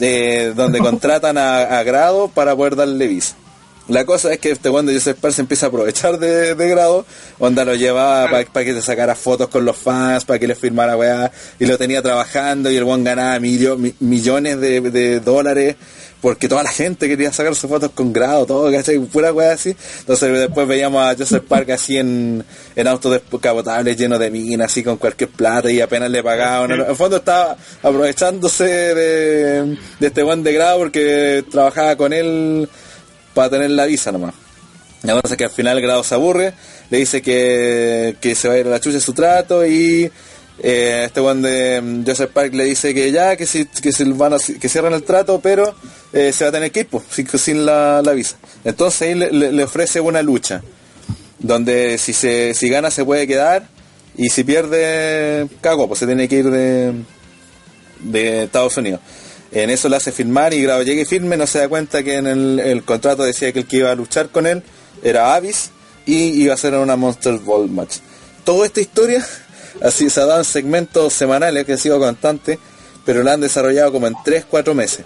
eh, donde contratan a, a Grado para poder darle visa. La cosa es que este cuando Joseph Park se empieza a aprovechar de, de Grado, onda lo llevaba para que te sacara fotos con los fans, para que le firmara weá, y lo tenía trabajando y el one ganaba millo- mi- millones de, de dólares porque toda la gente quería sacarse fotos con grado, todo, ¿cachai? Pura weá así. Entonces después veíamos a Joseph Park así en, en autos descapotables llenos de minas, así con cualquier plata y apenas le pagaban. En el fondo estaba aprovechándose de, de este buen de grado porque trabajaba con él para tener la visa nomás. La cosa es que al final Grado se aburre, le dice que, que se va a ir a la chucha su trato y eh, este one de mm, Joseph Park le dice que ya, que si, que si van a- que cierran el trato, pero eh, se va a tener que pues, sin, sin la, la visa. Entonces ahí le, le- le ofrece una lucha, donde si se si gana se puede quedar y si pierde, cago, pues se tiene que ir de, de Estados Unidos. En eso le hace firmar y Grado llega y firme, no se da cuenta que en el, contrato decía que el que iba a luchar con él era Avis y iba a ser una Monster Ball match. Toda esta historia así se ha dado en segmentos semanales que ha sido constante, pero la han desarrollado como en 3-4 meses.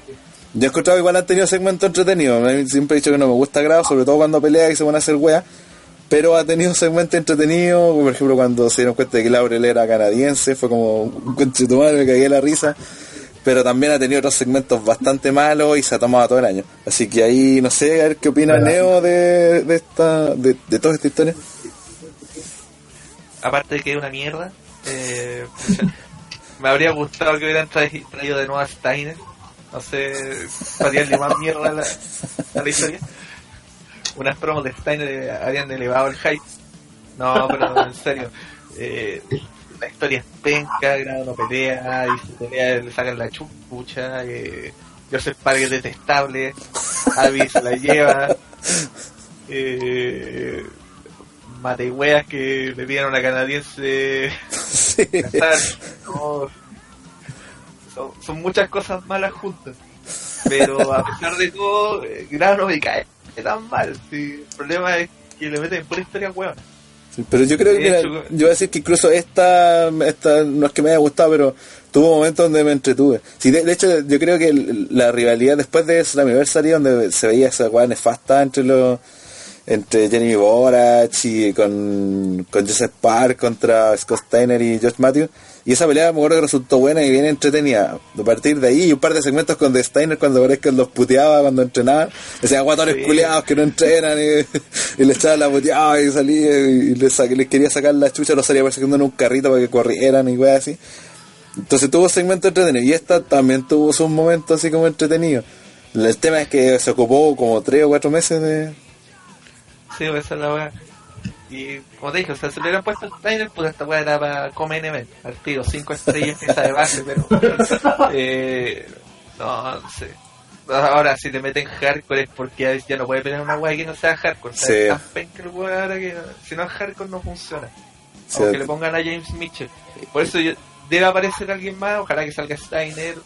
Yo he encontrado igual han tenido segmentos entretenidos. Siempre he dicho que no me gusta Grado, sobre todo cuando pelea y se van a hacer weas. Pero ha tenido segmentos entretenidos, por ejemplo cuando se dieron cuenta de que Laurel era canadiense, fue como un madre, me cagué la risa. Pero también ha tenido otros segmentos bastante malos y se ha tomado todo el año. Así que ahí no sé, a ver qué opina Bueno. Neo de, de esta, de, de toda esta historia. aparte de que es una mierda, eh, me habría gustado que hubieran traído, traído de nuevo a Steiner. No sé, para más mierda a la, a la historia. Unas promos de Steiner eh, habían elevado el hype. No, pero en serio. Eh, la historia es penca, grado no pelea, y si pelea le sacan la chupucha, eh, Joseph Park es detestable, Abby se la lleva, eh, matehueas que le pidieron a una canadiense Sí. casar, no, son, son muchas cosas malas juntas, pero a pesar de todo, eh, grado no me cae tan mal, sí, el problema es que le meten por historia huevona. Pero yo creo que, la- yo voy a decir que incluso esta, esta, no es que me haya gustado, pero tuvo momentos donde me entretuve. Sí, de, de hecho, yo creo que la rivalidad después de Slammiversary, donde se veía esa weá nefasta entre los, entre Jeremy Borach y con, con Joseph Park contra Scott Steiner y Josh Matthews. Y esa pelea me acuerdo que resultó buena y bien entretenida. A partir de ahí, y un par de segmentos con The Steiner cuando que los puteaba cuando entrenaban. Decía guatones Sí. culiados que no entrenan y, y le echaba la puteada y salía y les, quería sacar la chucha, los salía persiguiendo en un carrito para que corrieran y weas así. Entonces tuvo segmentos entretenidos y esta también tuvo sus momentos así como entretenidos. El tema es que se ocupó como tres o cuatro meses de... Sí, pues, esa es la weá. Y como te dije, o sea, si le hubieran puesto el Steiner, pues esta weá era para comer event. Al tiro, 5 estrellas esa de base, pero. Eh, no, no sé. Ahora, si te meten hardcore es porque ya no puede tener una weá que no sea hardcore. O sea, Sí. es tan penca el weá ahora que si no es hardcore no funciona. Sí. Aunque le pongan a James Mitchell. Por eso yo- debe aparecer alguien más, ojalá que salga Steiner.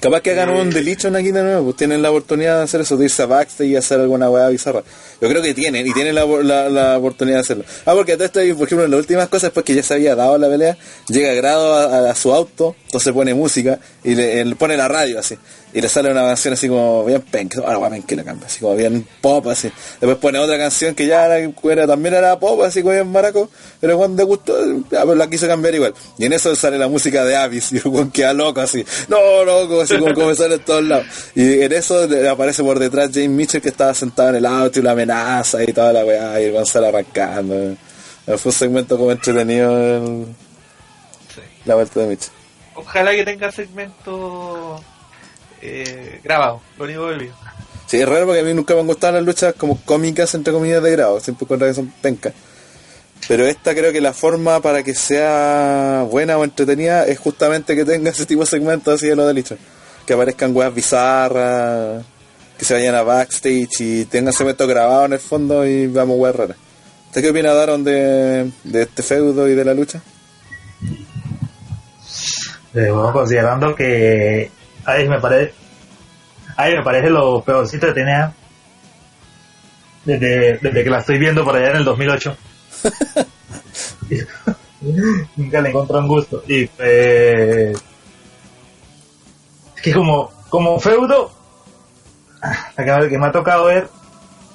Capaz que hagan un delicho aquí de nuevo, pues tienen la oportunidad de hacer eso, de irse a backstage y hacer alguna weá bizarra. Yo creo que tienen, y tienen la, la, la oportunidad de hacerlo. Ah, porque todo esto, por ejemplo, en las últimas cosas, después que ya se había dado la pelea, llega Grado a, a su auto, entonces pone música y le, él pone la radio así. Y le sale una canción así como bien penca, ahora que la cambia, así como bien pop así. Después pone otra canción que ya era, era- también era pop, así como bien maraco, pero cuando le gustó, ya, pues la quiso cambiar igual. Y en eso sale la música de Avis y el weón queda loco así, no loco, así como, como sale en todos lados. Y en eso aparece por detrás James Mitchell que estaba sentado en el auto y la amenaza y toda la weá, y el weón sale arrancando. Fue un segmento como entretenido el- Sí. la vuelta de Mitchell. Ojalá que tenga segmento eh, grabado, lo único que pido. Sí, es raro porque a mí nunca me han gustado las luchas como cómicas, entre comillas, de grado. Siempre encuentro que son pencas. Pero esta creo que la forma para que sea buena o entretenida es justamente que tenga ese tipo de segmentos así de lo de Lichon. Que aparezcan weas bizarras, que se vayan a backstage y tengan segmentos grabados en el fondo y veamos weas raras. ¿Usted qué opina, Daron, de, de este feudo y de la lucha? Eh, bueno, considerando que ahí me parece ahí me parece lo peorcito que tenía desde, desde que la estoy viendo por allá en el 2008 nunca le encontré un gusto. Y pues es que como como feudo ah, acá que me ha tocado ver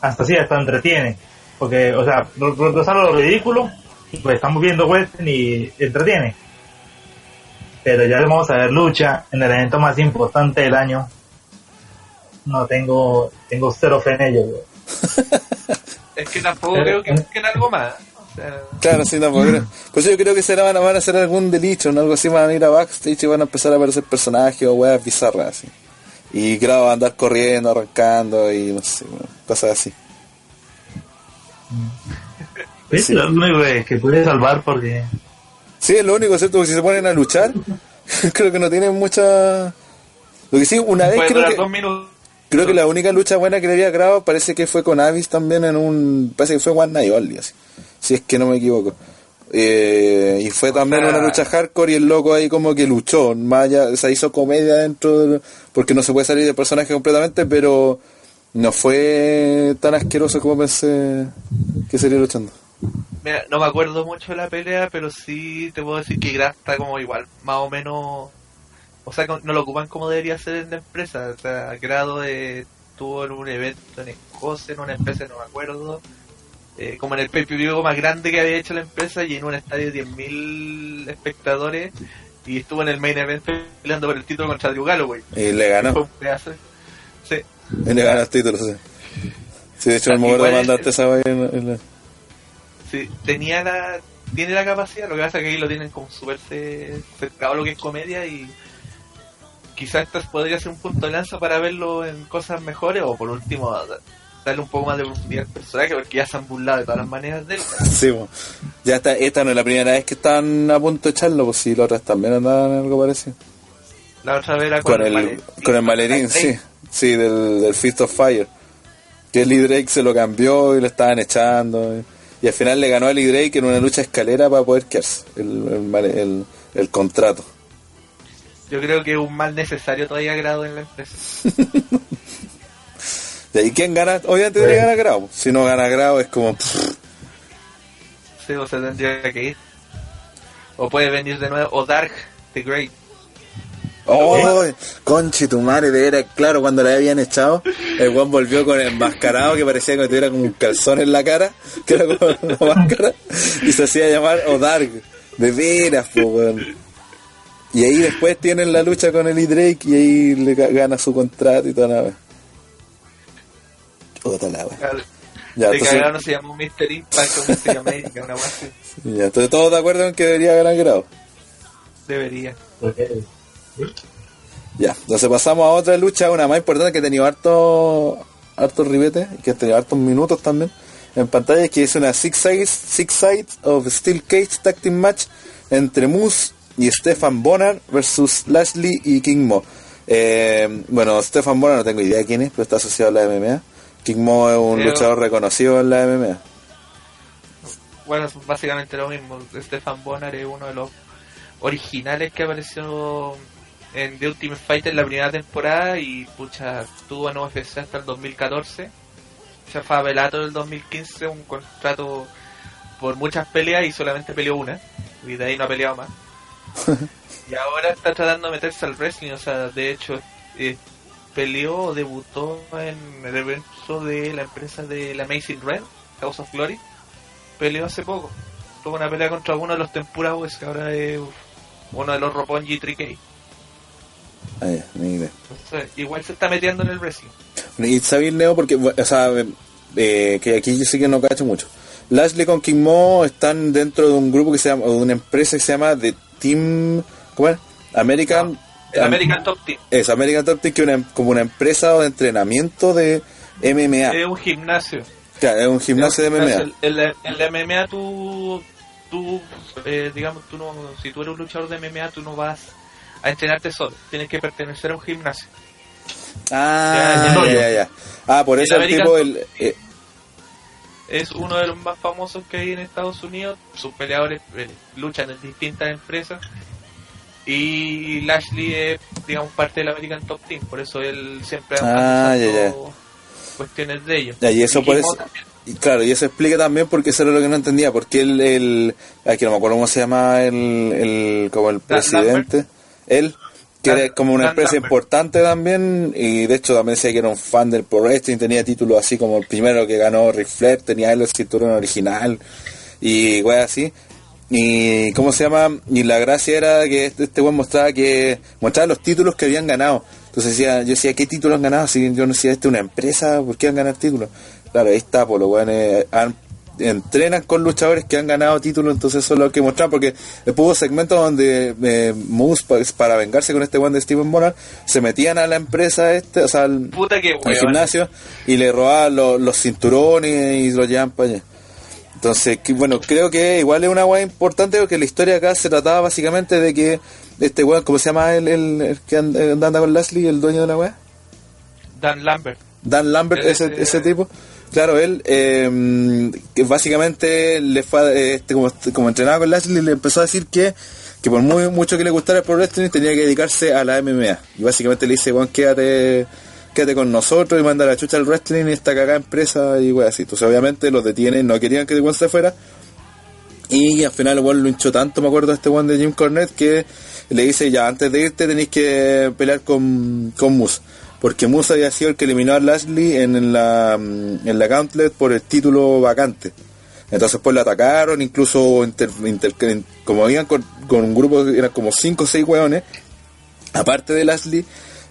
hasta sí hasta entretiene. Porque o sea lo ridículo pues estamos viendo western y entretiene pero ya vamos a ver lucha en el evento más importante del año. No tengo, tengo cero fe en ello. Es que tampoco Pero- creo que busquen algo más. O sea, Claro, sí, tampoco creo. Pues yo creo que será, van a, van a hacer algún delito, ¿no? algo así, van a ir a backstage y van a empezar a aparecer personajes o weas bizarras así. Y claro, va a andar corriendo, arrancando y no sé, cosas así. Es Sí. lo único que puede salvar porque Sí, es lo único, ¿cierto? Porque si se ponen a luchar, creo que no tienen mucha... Lo que sí, una vez creo que, creo que la única lucha buena que le había grabado parece que fue con Avis también en un... Parece que fue One Night Only, así. Si es que no me equivoco. Eh, y fue también sea- una lucha hardcore y el loco ahí como que luchó. Más allá, o sea, hizo comedia dentro del- porque no se puede salir del personaje completamente, pero no fue tan asqueroso como pensé que sería luchando. Mira, no me acuerdo mucho de la pelea, pero sí te puedo decir que Graf está como igual, más o menos. O sea, no lo ocupan como debería ser en la empresa. O sea, Grado de, estuvo en un evento en Escocia, en una empresa, no me acuerdo. eh, como en el pay per más grande que había hecho la empresa y en un estadio de 10.000 espectadores. Y estuvo en el main event peleando por el título contra Drew Galloway. Y le ganó. Sí. Y le ganó el título, sí. Sí, de hecho me acuerdo de mandarte esa vaina en- en la- Sí, tenía la, tiene la capacidad, lo que pasa es que ahí lo tienen como súper ce- cercado lo que es comedia y quizás esto podría ser un punto de lanza para verlo en cosas mejores o por último da- darle un poco más de profundidad al personaje porque ya se han burlado de todas las maneras de él. Sí, ya está, esta no es la primera vez que están a punto de echarlo, pues si las otras también andaban en algo parecido. La otra vez era Con el, maletín, con el maletín, Drake. sí, sí, del, del Fist of Fire. Que Lee Drake se lo cambió y lo estaban echando. Y, y al final le ganó a Lee Drake en una lucha escalera para poder quedarse el, el, male- el- el contrato. Yo creo que es un mal necesario todavía grado en la empresa. ¿Y ahí quién gana? Obviamente tiene que ganar Grau. Si no gana Grau es como... pff, irse o se tendría que ir. O puede venir de nuevo, o Dark the Great. Oh, conche tu madre, de era claro, cuando la habían echado, el weón volvió con el enmascarado que parecía que tuviera como un calzón en la cara, que era como una máscara, y se hacía llamar Odark, de veras, po, weón. Y ahí después tienen la lucha con el E. Drake y ahí le ga- gana su contrato y toda la wea. Otra la wea. Ya, de entonces, cagado no se llama un Mr. Impact o Mr. América, una ya, entonces todos de acuerdo en que debería ganar grado. debería. Ya, entonces pasamos a otra lucha, una más importante que ha tenido harto, harto ribete, que ha tenido hartos minutos también en pantalla, que es una Six Sides, Six Sides of Steel Cage Tag Team Match entre Moose y Stefan Bonner versus Lashley y King Mo. Eh, bueno, Stefan Bonner no tengo idea de quién es, pero está asociado a la MMA. King Mo es un Pero- luchador reconocido en la MMA. Bueno, es básicamente lo mismo. Stefan Bonner es uno de los originales que apareció en The Ultimate Fighter en la primera temporada y pucha, estuvo en UFC hasta el 2014. Se fue a Bellator el 2015, un contrato por muchas peleas y solamente peleó una. Y de ahí no ha peleado más. y ahora está tratando de meterse al wrestling, o sea, de hecho, eh, peleó o debutó en el evento de la empresa de la Amazing Red, House of Glory peleó hace poco. Tuvo una pelea contra uno de los Tempura que ahora es uno de los Roppongi 3K. Ni idea. Entonces, igual se está metiendo en el wrestling. Y sabéis, Neo, porque, o sea, eh, que aquí yo sí que no cacho mucho. Lashley con King Mo están dentro de un grupo que se llama, o de una empresa que se llama The Team, ¿cómo es? American. El Am- American Top Team Es American Top Team, que es una- como una empresa de entrenamiento de MMA. es un gimnasio. Claro, es un gimnasio de Es un MMA. en la MMA tú, tú eh, digamos, tú no, si tú eres un luchador de MMA, tú no vas a entrenarte solo. Tienes que pertenecer a un gimnasio. Ah, Ya, ya, ya. ya, ya. Ah, por eso el tipo, el, eh, es uno de los más famosos que hay en Estados Unidos. Sus peleadores eh, luchan en distintas empresas. Y Lashley es, digamos, parte del American Top Team. Por eso él siempre Ah, ya, ya. usando cuestiones de ellos. Ya, y eso también. Y claro, y eso explica también porque eso era lo que no entendía, porque el, el aquí no me acuerdo cómo se llama el, el como el presidente, él, que era como una empresa importante también, y de hecho también decía que era un fan del Pro Wrestling, tenía títulos así como el primero que ganó Ric Flair, tenía él el cinturón original, y wey así. Y cómo se llama, y la gracia era que este, este mostraba que, mostraba los títulos que habían ganado. Entonces decía, yo decía, ¿qué títulos han ganado? Si yo no sé, esta es una empresa, ¿por qué han ganado títulos? Claro, ahí está, pues los weones han- entrenan con luchadores que han ganado títulos, entonces eso es lo que mostraban, porque después hubo segmentos donde eh, Moose, pa- para vengarse con este weón de Steven Bonner, se metían a la empresa este, o sea, al, gimnasio y le robaban los, los cinturones y los llevaban para allá. Entonces, que, bueno, creo que igual es una weá importante porque la historia acá se trataba básicamente de que este weón, ¿cómo se llama el, el, el que anda, anda con Leslie, el dueño de la weá? Dan Lambert. Dan Lambert, ese, Ese- ese tipo. Claro, él, eh, que básicamente le fue, eh, este, como, como entrenaba con Lashley, le empezó a decir que, que por mucho que le gustara el pro wrestling, tenía que dedicarse a la MMA. Y básicamente le dice, bueno, quédate, quédate con nosotros y manda la chucha al wrestling y esta cagada empresa y wey así. Entonces obviamente los detienen, no querían que weón se fuera. Y al final el lo hinchó tanto, me acuerdo este weón de Jim Cornette, que le dice, ya, antes de irte tenéis que pelear con, con Moose. Porque Moose había sido el que eliminó a Lashley en la, mm, en la Gauntlet por el título vacante. Entonces pues lo atacaron, incluso como iban con, un grupo, eran como 5 o 6 hueones, aparte de Lashley,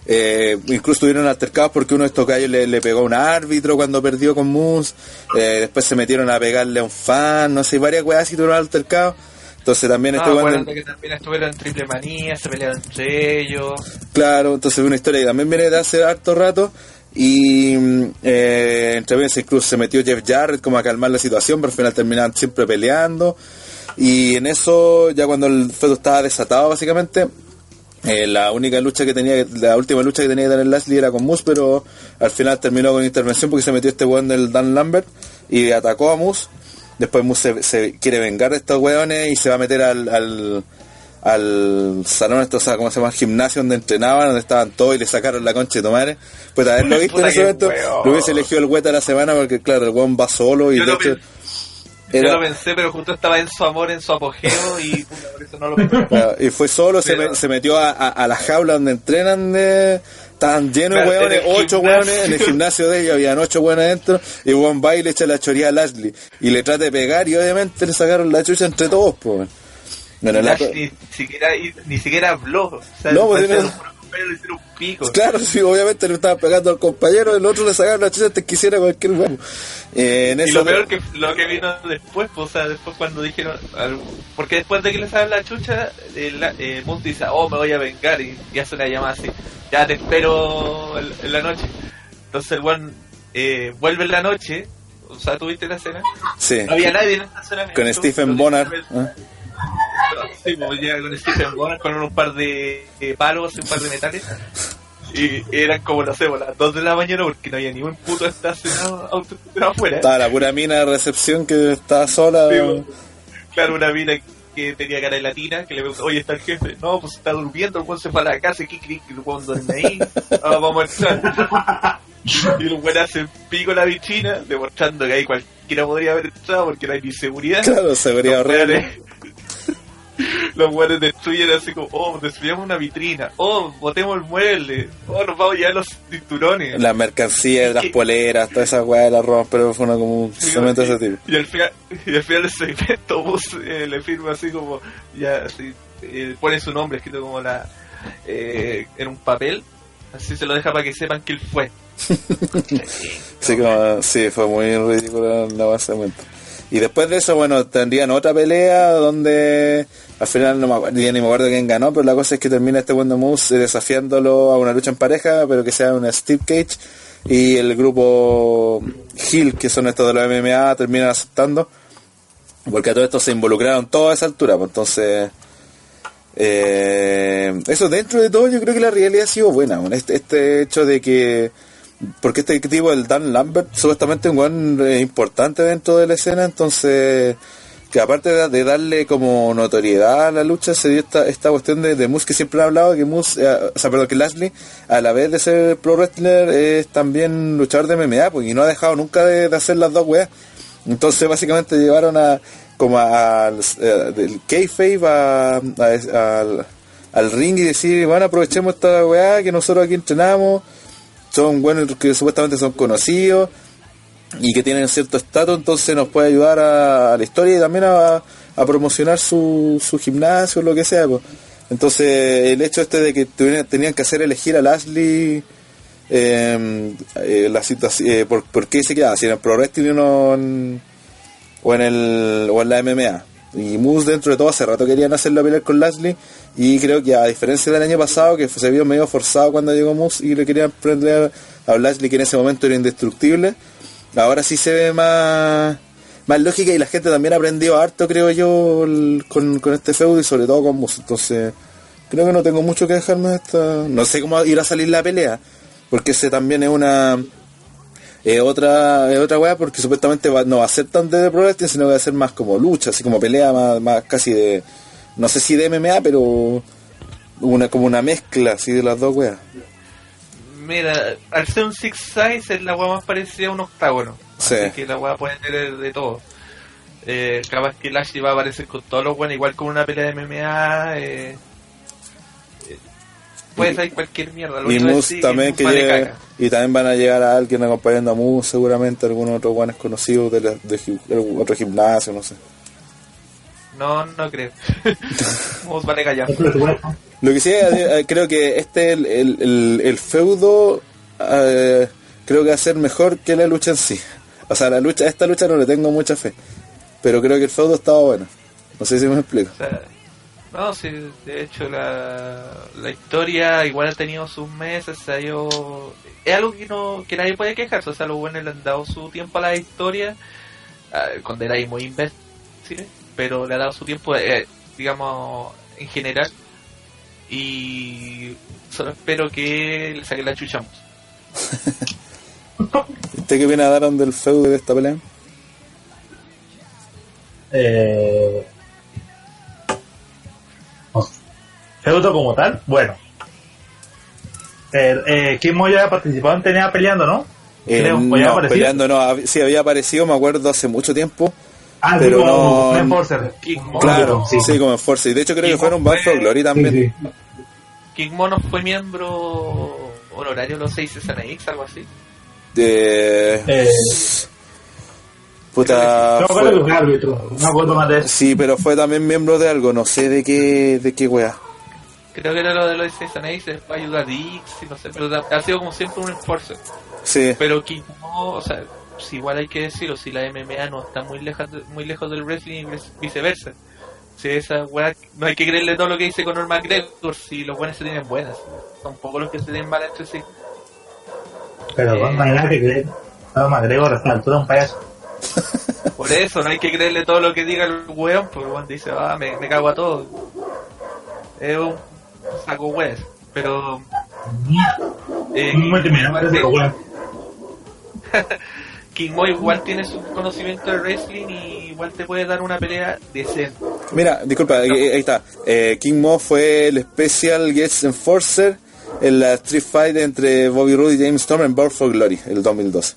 eh, incluso tuvieron altercados porque uno de estos gallos le, le pegó a un árbitro cuando perdió con Moose, eh, después se metieron a pegarle a un fan, no sé, varias weas y tuvieron altercados. Entonces también Ah, este del- que también estuvieron en triple manía, se pelearon entre ellos. Claro, entonces es una historia que también viene de hace harto rato y mm, eh, entre veces incluso se metió Jeff Jarrett como a calmar la situación, pero al final terminaban siempre peleando y en eso ya cuando el feto estaba desatado básicamente eh, la única lucha que tenía, la última lucha que tenía que tener Lashley era con Moose, pero al final terminó con intervención porque se metió este weón del Dan Lambert y atacó a Moose. Después Moose se, se quiere vengar de estos weones y se va a meter al, al, al salón, esto, o sea, ¿cómo se llama? Al gimnasio donde entrenaban, donde estaban todos y le sacaron la concha de tu madre. Pues haberlo visto en Puta ese que momento, lo hubiese elegido el hueta de la semana porque, claro, el weón va solo y Yo de lo hecho. vi- Yo lo pensé, pero justo estaba en su amor, en su apogeo y por eso no lo claro, Y fue solo, se, me, se, metió a, a, a, la jaula donde entrenan de... Estaban llenos de hueones, ocho hueones, en el gimnasio de ellos habían ocho hueones adentro, y Juan va y le echa la choría a Lashley, y le trata de pegar, y obviamente le sacaron la chucha entre todos, pues. Bueno, la... ni, siquiera, ni siquiera habló, o sea, no, pues, le hicieron pico. Claro, sí, obviamente le estaba pegando al compañero, el otro le sacaron la chucha antes que hiciera cualquier huevo. Eh, en y eso lo peor que lo que vino después, pues, o sea, después cuando dijeron, porque después de que le sacan la chucha, el, eh, Moon dice, oh, me voy a vengar, y, y hace una llamada así, ya te espero en, en la noche. Entonces el one eh, vuelve en la noche, o sea, ¿tuviste la escena? Sí. No había nadie en esta escena. Con Stephen Bonner. ¿eh? Sí, pues llega con Stephen Bonner con un par de eh, palos y un par de metales. Y eran como, no sé, a las 2 de la mañana porque no había ningún puto estacionado auto afuera. Estaba la pura mina de recepción que estaba sola. Sí, pues, claro, una mina que tenía cara de latina, que le preguntó, oye, está el jefe. No, pues está durmiendo, el se fue a la casa, ¿qué crees que el weón duerme ahí? Ahora vamos a entrar. y el weón hace pico la bichina, demostrando que ahí cualquiera podría haber entrado porque no hay ni seguridad. Claro, seguridad real. Los weones destruyen así como, oh, destruyamos una vitrina, oh, botemos el mueble, oh, nos vamos a llevar los cinturones. Las mercancías, las poleras, toda esa weá de la ropa, pero fue una, como un cemento de ese tipo. Y al final, y al final del segmento, Bus eh, le firma así como, ya, así, eh, pone su nombre escrito como la, eh, en un papel, así se lo deja para que sepan que él fue. sí, como, sí, fue muy ridículo la base de momento. Y después de eso, bueno, tendrían otra pelea donde al final no me acuerdo, ni me acuerdo quién ganó, pero la cosa es que termina este Wonder Moose desafiándolo a una lucha en pareja, pero que sea una Steve Cage. Y el grupo Hill, que son estos de la MMA, terminan aceptando. Porque a todo esto se involucraron toda a esa altura, pues entonces... Eh, eso dentro de todo yo creo que la realidad ha sido buena. Este, este hecho de que porque este tipo, el Dan Lambert, supuestamente un buen importante dentro de la escena, entonces, que aparte de, darle como notoriedad a la lucha, se dio esta, esta cuestión de, de Moose que siempre ha hablado, que Moose, eh, o sea, perdón, que Lashley, a la vez de ser pro wrestler, es también luchador de MMA, pues, y no ha dejado nunca de, hacer las dos weas. Entonces, básicamente llevaron a, como al, eh, kayfabe a, a, al, al ring y decir, bueno, aprovechemos esta weá que nosotros aquí entrenamos, son buenos que supuestamente son conocidos y que tienen cierto estatus, entonces nos puede ayudar a, la historia y también a, a promocionar su, su gimnasio, lo que sea. Entonces, el hecho este de que tenían que hacer elegir a Lashley, eh, eh, la situación, eh, por, por, qué se quedaba, si en el Pro Wrestling o en, o en, el, o en la MMA. Y Moose dentro de todo hace rato querían hacerlo pelear con Lashley. Y creo que a diferencia del año pasado que se vio medio forzado cuando llegó Moose y le querían prender a Lashley que en ese momento era indestructible, ahora sí se ve más más lógica y la gente también aprendió harto creo yo con, con, este feudo y sobre todo con Moose, entonces creo que no tengo mucho que dejarme de esta... no sé cómo irá a salir la pelea porque ese también es una eh, otra eh, otra weá porque supuestamente va, no va a ser tan de pro wrestling sino que va a ser más como lucha así como pelea más, más casi de no sé si de MMA pero una como una mezcla así de las dos weas. Mira al ser un six size es la weá más parecida a un octágono. Sí. así que la weá puede tener de todo. Eh, capaz que Lashley va a aparecer con todos los weones igual como una pelea de MMA eh, puede salir cualquier mierda. Lo y Moose también que llegue, y también van a llegar a alguien acompañando a Moose, seguramente algunos otros guanes conocidos de, la, de, de, otro gimnasio, no sé. No, no creo. Moose vale callar. Lo que sí, eh, creo que este el, el, el, el feudo eh, creo que va a ser mejor que la lucha en sí. O sea, la lucha, esta lucha no le tengo mucha fe. Pero creo que el feudo estaba bueno. No sé si me explico. O sea, no, sí, de hecho la, la historia igual ha tenido sus meses, se ha ido... Es algo que no que nadie puede quejarse, o sea, los buenos le han dado su tiempo a la historia, uh, cuando era ahí muy imbécil, pero le ha dado su tiempo, eh, digamos, en general, y solo espero que le saquen la chuchamos. ¿Usted qué viene a dar del feudo de esta pelea? Eh, feudo como tal, bueno. Eh, eh, Kim Moya había participado en tenía peleando, ¿no? Eh, no, peleando no, sí había aparecido, me acuerdo, hace mucho tiempo, Ah, Pero sí, como no- Enforcer. King Mono. Claro, sí, sí. como Force. Y de hecho creo que King fueron fue- Glory Sí, también. sí. King Mono fue miembro honorario de los 6 SNX, algo así. De... Eh, Puta... no fue- creo que fue árbitro, no acuerdo más de eso. Sí, pero fue también miembro de algo, no sé de qué, de qué wea. Creo que era lo de los 6 SNX, después ayudó a Dixie, no sé, pero ha sido como siempre un enforcer. Sí, Pero King Mo, o sea, si igual hay que decirlo, si la MMA no está muy lejos, de- muy lejos del wrestling y vice- viceversa. Si esa weá, no hay que creerle todo lo que dice Conor McGregor, si los buenos se tienen buenas. Son pocos los que se tienen mal entre sí. Pero Eh. bueno, imagínate que estaba McGregor hasta la altura de un payaso. Por eso no hay que creerle todo lo que diga el weón, porque el weón dice, ah, me, me cago a todo. Es un saco weas. Pero. eh. King Mo igual tiene su conocimiento de wrestling y igual te puede dar una pelea decente. Mira, disculpa, ahí, ahí está. Eh, King Mo fue el Special Guest Enforcer en la Street Fight entre Bobby Roode y James Storm en Bound for Glory, el 2012.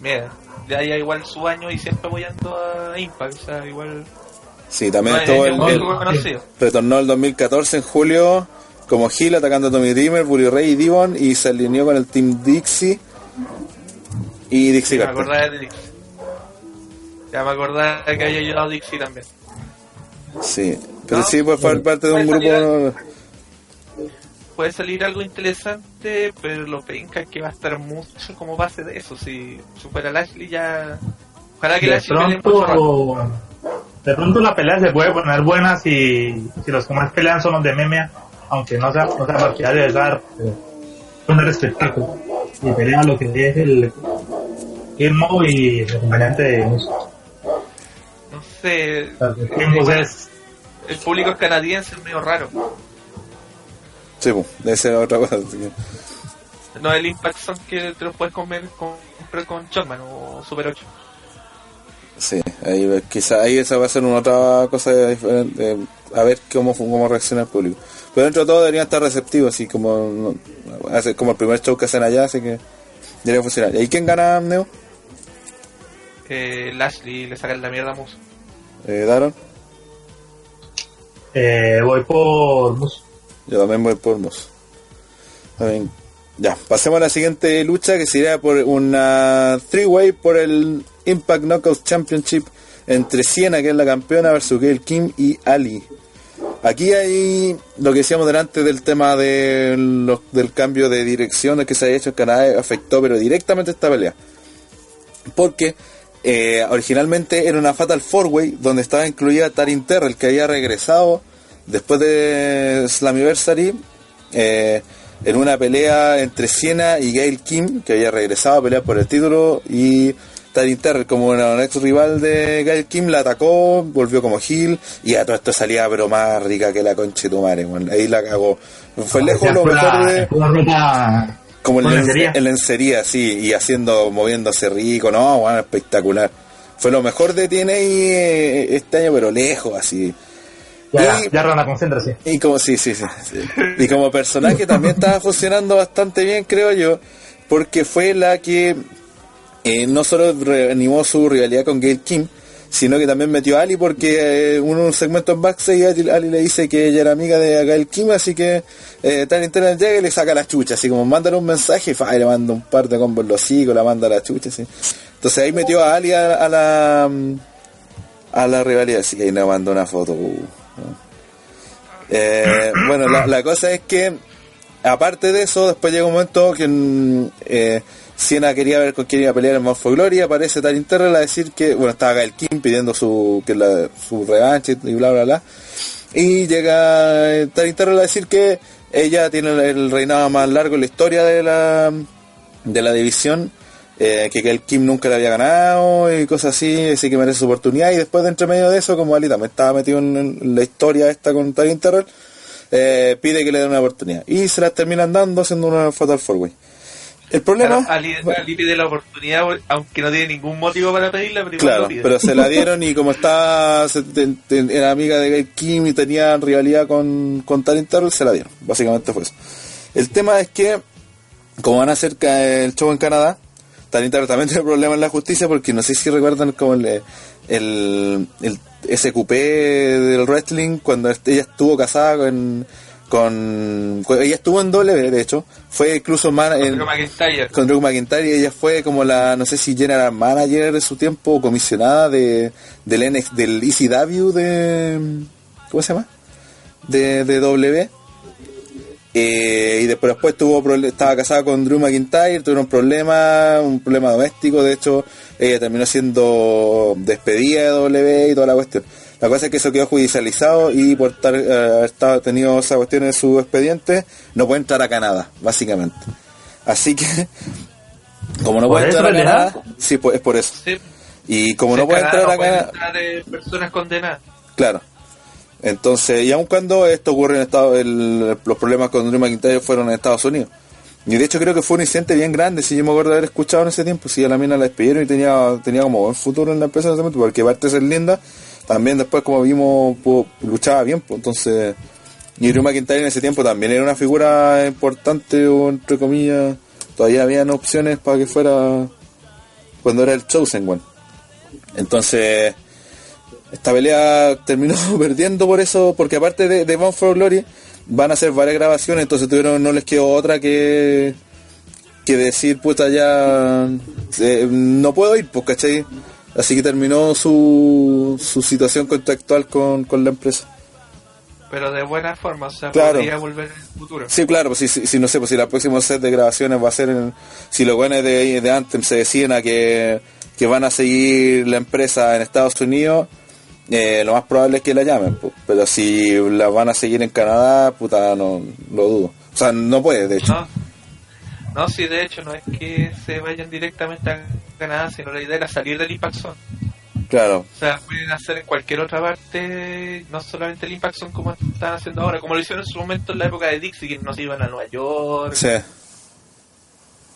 Mira, ya ya igual su año y siempre apoyando a Impact, o sea, igual. Sí, también no estuvo es el, el- retornó el 2014 en julio como Hill atacando a Tommy Dreamer, Bully Ray y Devon y se alineó con el Team Dixie y Dixie Ya me acordaba de Dixie. Ya me acordaba que había ayudado a Dixie también. Sí, pero No, sí, pues fue parte de un grupo... Puede salir algo interesante, pero lo penca es que va a estar mucho como base de eso. Si supera Lashley ya. Ojalá que De Lashley pelee mucho rato. De pronto la pelea se puede poner buena si, si los que más pelean son los de MMA, aunque no sea, no sea partidario de dar un espectáculo. Y pelea lo que es el Ilmo y el acompañante de Musa. No sé. Sea, el Ilmo es El público es canadiense, es medio raro. Sí, pues, debe ser otra cosa. No el Impact son que te los puedes comer, con Chotman o Super 8. Sí, ahí quizá ahí esa va a ser una otra cosa diferente, eh, a ver cómo cómo reacciona el público. Pero dentro de todo deberían estar receptivos, así como como el primer show que hacen allá, así que debería funcionar. ¿Y quién gana, Neo? Eh, Lashley le sacan la mierda a Musa. Eh, ¿Daron? eh, voy por Musa. Yo también voy por Moss. También- Ya, pasemos a la siguiente lucha que sería por una three-way por el Impact Knockout Championship entre Siena, que es la campeona, versus Gail Kim y Ali. Aquí hay lo que decíamos delante del tema de los- del cambio de dirección que se ha hecho en Canadá, afectó pero directamente esta pelea. Porque eh, originalmente era una Fatal Four Way donde estaba incluida Tarin Terrell que había regresado después de Slammiversary eh, en una pelea entre Siena y Gail Kim que había regresado a pelear por el título y Tarin Terrell como era un ex rival de Gail Kim la atacó, volvió como heel y a todo esto salía pero más rica que la concha de tu madre, ahí la cagó. Fue lejos lo mejor de ropa como en lencería. en lencería, sí, y haciendo, moviéndose rico, no, bueno, espectacular. Fue lo mejor de TNA eh, este año, pero lejos, así. Ya, Y- ya Rana, concéntrase. Y como, sí, sí, sí, sí. Y como personaje también estaba funcionando bastante bien, creo yo, porque fue la que eh, no solo reanimó su rivalidad con Gail Kim, sino que también metió a Ali porque eh, uno un segmento en backstage Ali, le dice que ella era amiga de Gail Kim, así que eh, tan internet llega y le saca la chucha, así como mándale un mensaje y, le manda un par de combos los hocicos, la manda a la chucha, así. Entonces ahí metió a Ali a, a la mm, a la rivalidad, así que ahí le mandó una foto. uh. Eh, bueno, la, cosa es que, aparte de eso, después llega un momento que mm, eh, Siena quería ver con quién iba a pelear en Mount for Glory, aparece Tarin Terrell a decir que, bueno, estaba Gael Kim pidiendo su, que la, su revancha y bla, bla, bla. Y llega eh, Tarin Terrell a decir que ella tiene el reinado más largo en la historia de la, de la división, eh, que Gael Kim nunca le había ganado y cosas así, así que merece su oportunidad. Y después de entre medio de eso, como Ali también estaba metido en, en la historia esta con Tarin Terrell, eh, pide que le den una oportunidad. Y se las terminan dando haciendo una Fatal Four Way. El problema... Claro, Ali, Ali pide la oportunidad, aunque no tiene ningún motivo para pedirla, pero Claro, pide. pero se la dieron y como estaba se- era amiga de Gail Kim y tenía rivalidad con, con Terrell, se la dieron. Básicamente fue eso. El tema es que, como van a hacer el show en Canadá, Tarin Terrell también tiene problemas en la justicia porque no sé si recuerdan como le, el, el SQP del wrestling cuando ella estuvo casada con, con, con- ella estuvo en W de hecho fue incluso man- en- Drew McIntyre. con Drew McIntyre ella fue como la no sé si general manager de su tiempo o comisionada de del NX, del ECW de ¿cómo se llama? de, de W eh, y después, después tuvo estaba casada con Drew McIntyre, tuvieron problemas, un problema doméstico, de hecho ella terminó siendo despedida de W y toda la cuestión. La cosa es que eso quedó judicializado y por estar, eh, haber estado- tenido esa cuestión en su expediente, no puede entrar a Canadá, básicamente. Así que, como no ¿Por puede entrar a? Canadá, sí, pues, es por eso. Sí. Y como no puede entrar a Canadá, entrar, eh, personas condenadas. Claro. Entonces, y aun cuando esto ocurre en Estados los problemas con Drew McIntyre fueron en Estados Unidos. Y de hecho creo que fue un incidente bien grande, si yo me acuerdo de haber escuchado en ese tiempo, si a la mina la despidieron y tenía, tenía como buen futuro en la empresa en ese momento, porque aparte ser linda, también después como vimos, luchaba bien, pues entonces, y Drew McIntyre en ese tiempo también era una figura importante, o entre comillas, todavía habían opciones para que fuera cuando era el Chosen One. Entonces, esta pelea terminó perdiendo por eso, porque aparte de, de Bound for Glory, van a hacer varias grabaciones, entonces tuvieron, no les quedó otra que que decir, puta, ya eh, no puedo ir, pues, ¿cachai? Así que terminó su, su situación contractual con, con la empresa. Pero de buena forma, o sea, Claro. podría volver en el futuro. Sí, claro, pues si, si, si no sé, pues si la próxima set de grabaciones va a ser en, si los buenos de, de Anthem se deciden a que, que van a seguir la empresa en Estados Unidos, eh, lo más probable es que la llamen, pues. pero si la van a seguir en Canadá, puta, no lo dudo. O sea, no puede, de hecho. No, no, sí, de hecho, no es que se vayan directamente a Canadá, sino la idea era salir del Impact Zone. Claro, O sea, pueden hacer en cualquier otra parte, no solamente el Impact Zone como están haciendo ahora, como lo hicieron en su momento en la época de Dixie, que nos iban a Nueva York sí.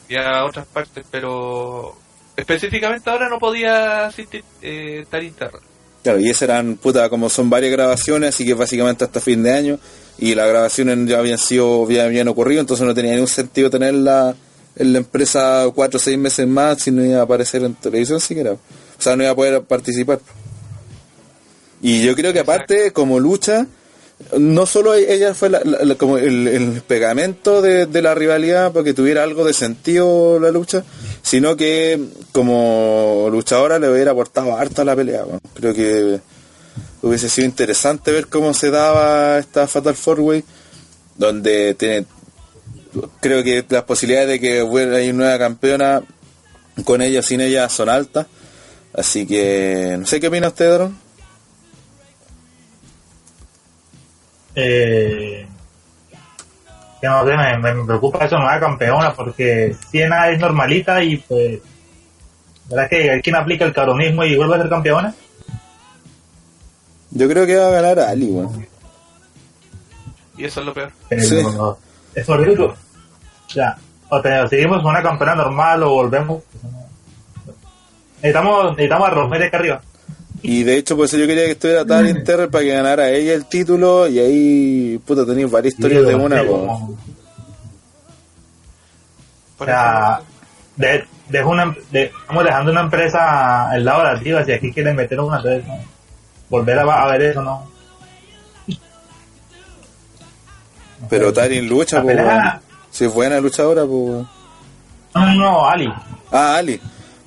y a otras partes, pero específicamente ahora no podía asistir eh, Tarin Terror. Claro, y esas eran, puta, como son varias grabaciones, así que básicamente hasta fin de año, y las grabaciones ya habían sido, ya habían ocurrido, entonces no tenía ningún sentido tenerla en la empresa cuatro o seis meses más si no iba a aparecer en televisión siquiera. O sea, no iba a poder participar. Y yo creo que aparte, como lucha, no solo ella fue como el, pegamento de, la rivalidad para que tuviera algo de sentido la lucha, sino que como luchadora le hubiera aportado harto a la pelea. Creo que hubiese sido interesante ver cómo se daba esta Fatal Four Way, donde tiene, creo que las posibilidades de que hubiera una nueva campeona con ella o sin ella son altas. Así que, no sé qué opina usted, Dron. Eh, que no sé, me, me preocupa eso, nueva campeona, porque Siena es normalita y pues, ¿verdad que hay quien aplica el cabronismo y vuelve a ser campeona? Yo creo que va a ganar Ali, weón. Y eso es lo peor. Pero Sí. no, es horrible. O sea, o, te- o seguimos con una campeona normal o volvemos. Necesitamos, necesitamos a Rosemary acá arriba. Y de hecho, por eso yo quería que estuviera Taryn Terrell para que ganara ella el título y ahí, puta, tenéis varias historias de una, como- O sea, de, una, de- estamos dejando una empresa al lado de la tía, si aquí quieren meter una, entonces, ¿no? volver a, a ver eso, ¿no? Pero Taryn lucha, weón. Si es buena luchadora, pues. No, no, no, Ali. Ah, Ali.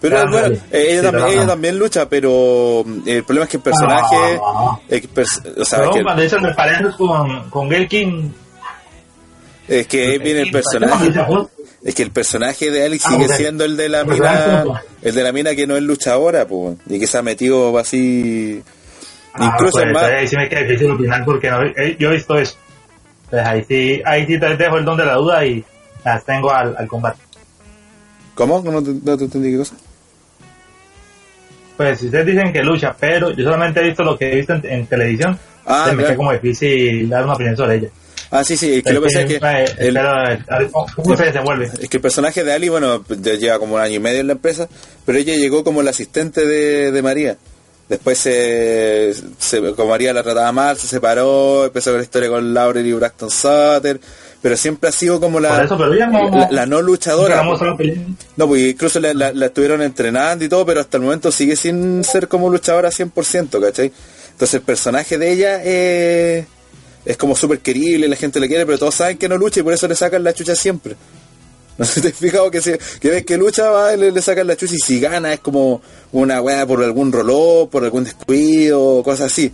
Pero Ah, bueno, eh, ella, Sí, también, ella no. también lucha, pero mm, el problema es que el personaje. Ah. el pers- o sea, Pero que el- cuando dicen me pareces con, con Gail King, es que ahí viene el personaje. Es que el personaje de Ali Ah, sigue siendo el de la mina, el de la mina que no es luchadora, pues, y que se ha metido así, Ah, incluso pues, en más, ahí sí me queda difícil opinar porque no, eh, yo he visto eso. Entonces ahí sí, ahí sí te dejo el don de la duda y las tengo al, al combate. ¿cómo? No te, no te entendí qué cosa. Pues si ustedes dicen que lucha, pero yo solamente he visto lo que he visto en, en televisión, Ah, se me queda como difícil dar una opinión sobre ella. Ah, sí, sí, es que lo que pasa es que Eh, el, cómo se desenvuelve. es que el personaje de Ali, bueno, ya lleva como un año y medio en la empresa, pero ella llegó como la asistente de, de María. Después se, se- como María la trataba mal, se separó, empezó con la historia con Laurel y Braxton Sutter, pero siempre ha sido como la, eso, pero no- la, la no luchadora. No, pues incluso la, la- la estuvieron entrenando y todo, pero hasta el momento sigue sin ser como luchadora 100%, ¿cachai? Entonces el personaje de ella eh, es como súper querible, la gente le quiere, pero todos saben que no lucha y por eso le sacan la chucha siempre. No sé si te has fijado que, se, que ves que lucha, va, le, le sacan la chucha y si gana es como una weá por algún roló, por algún descuido, cosas así.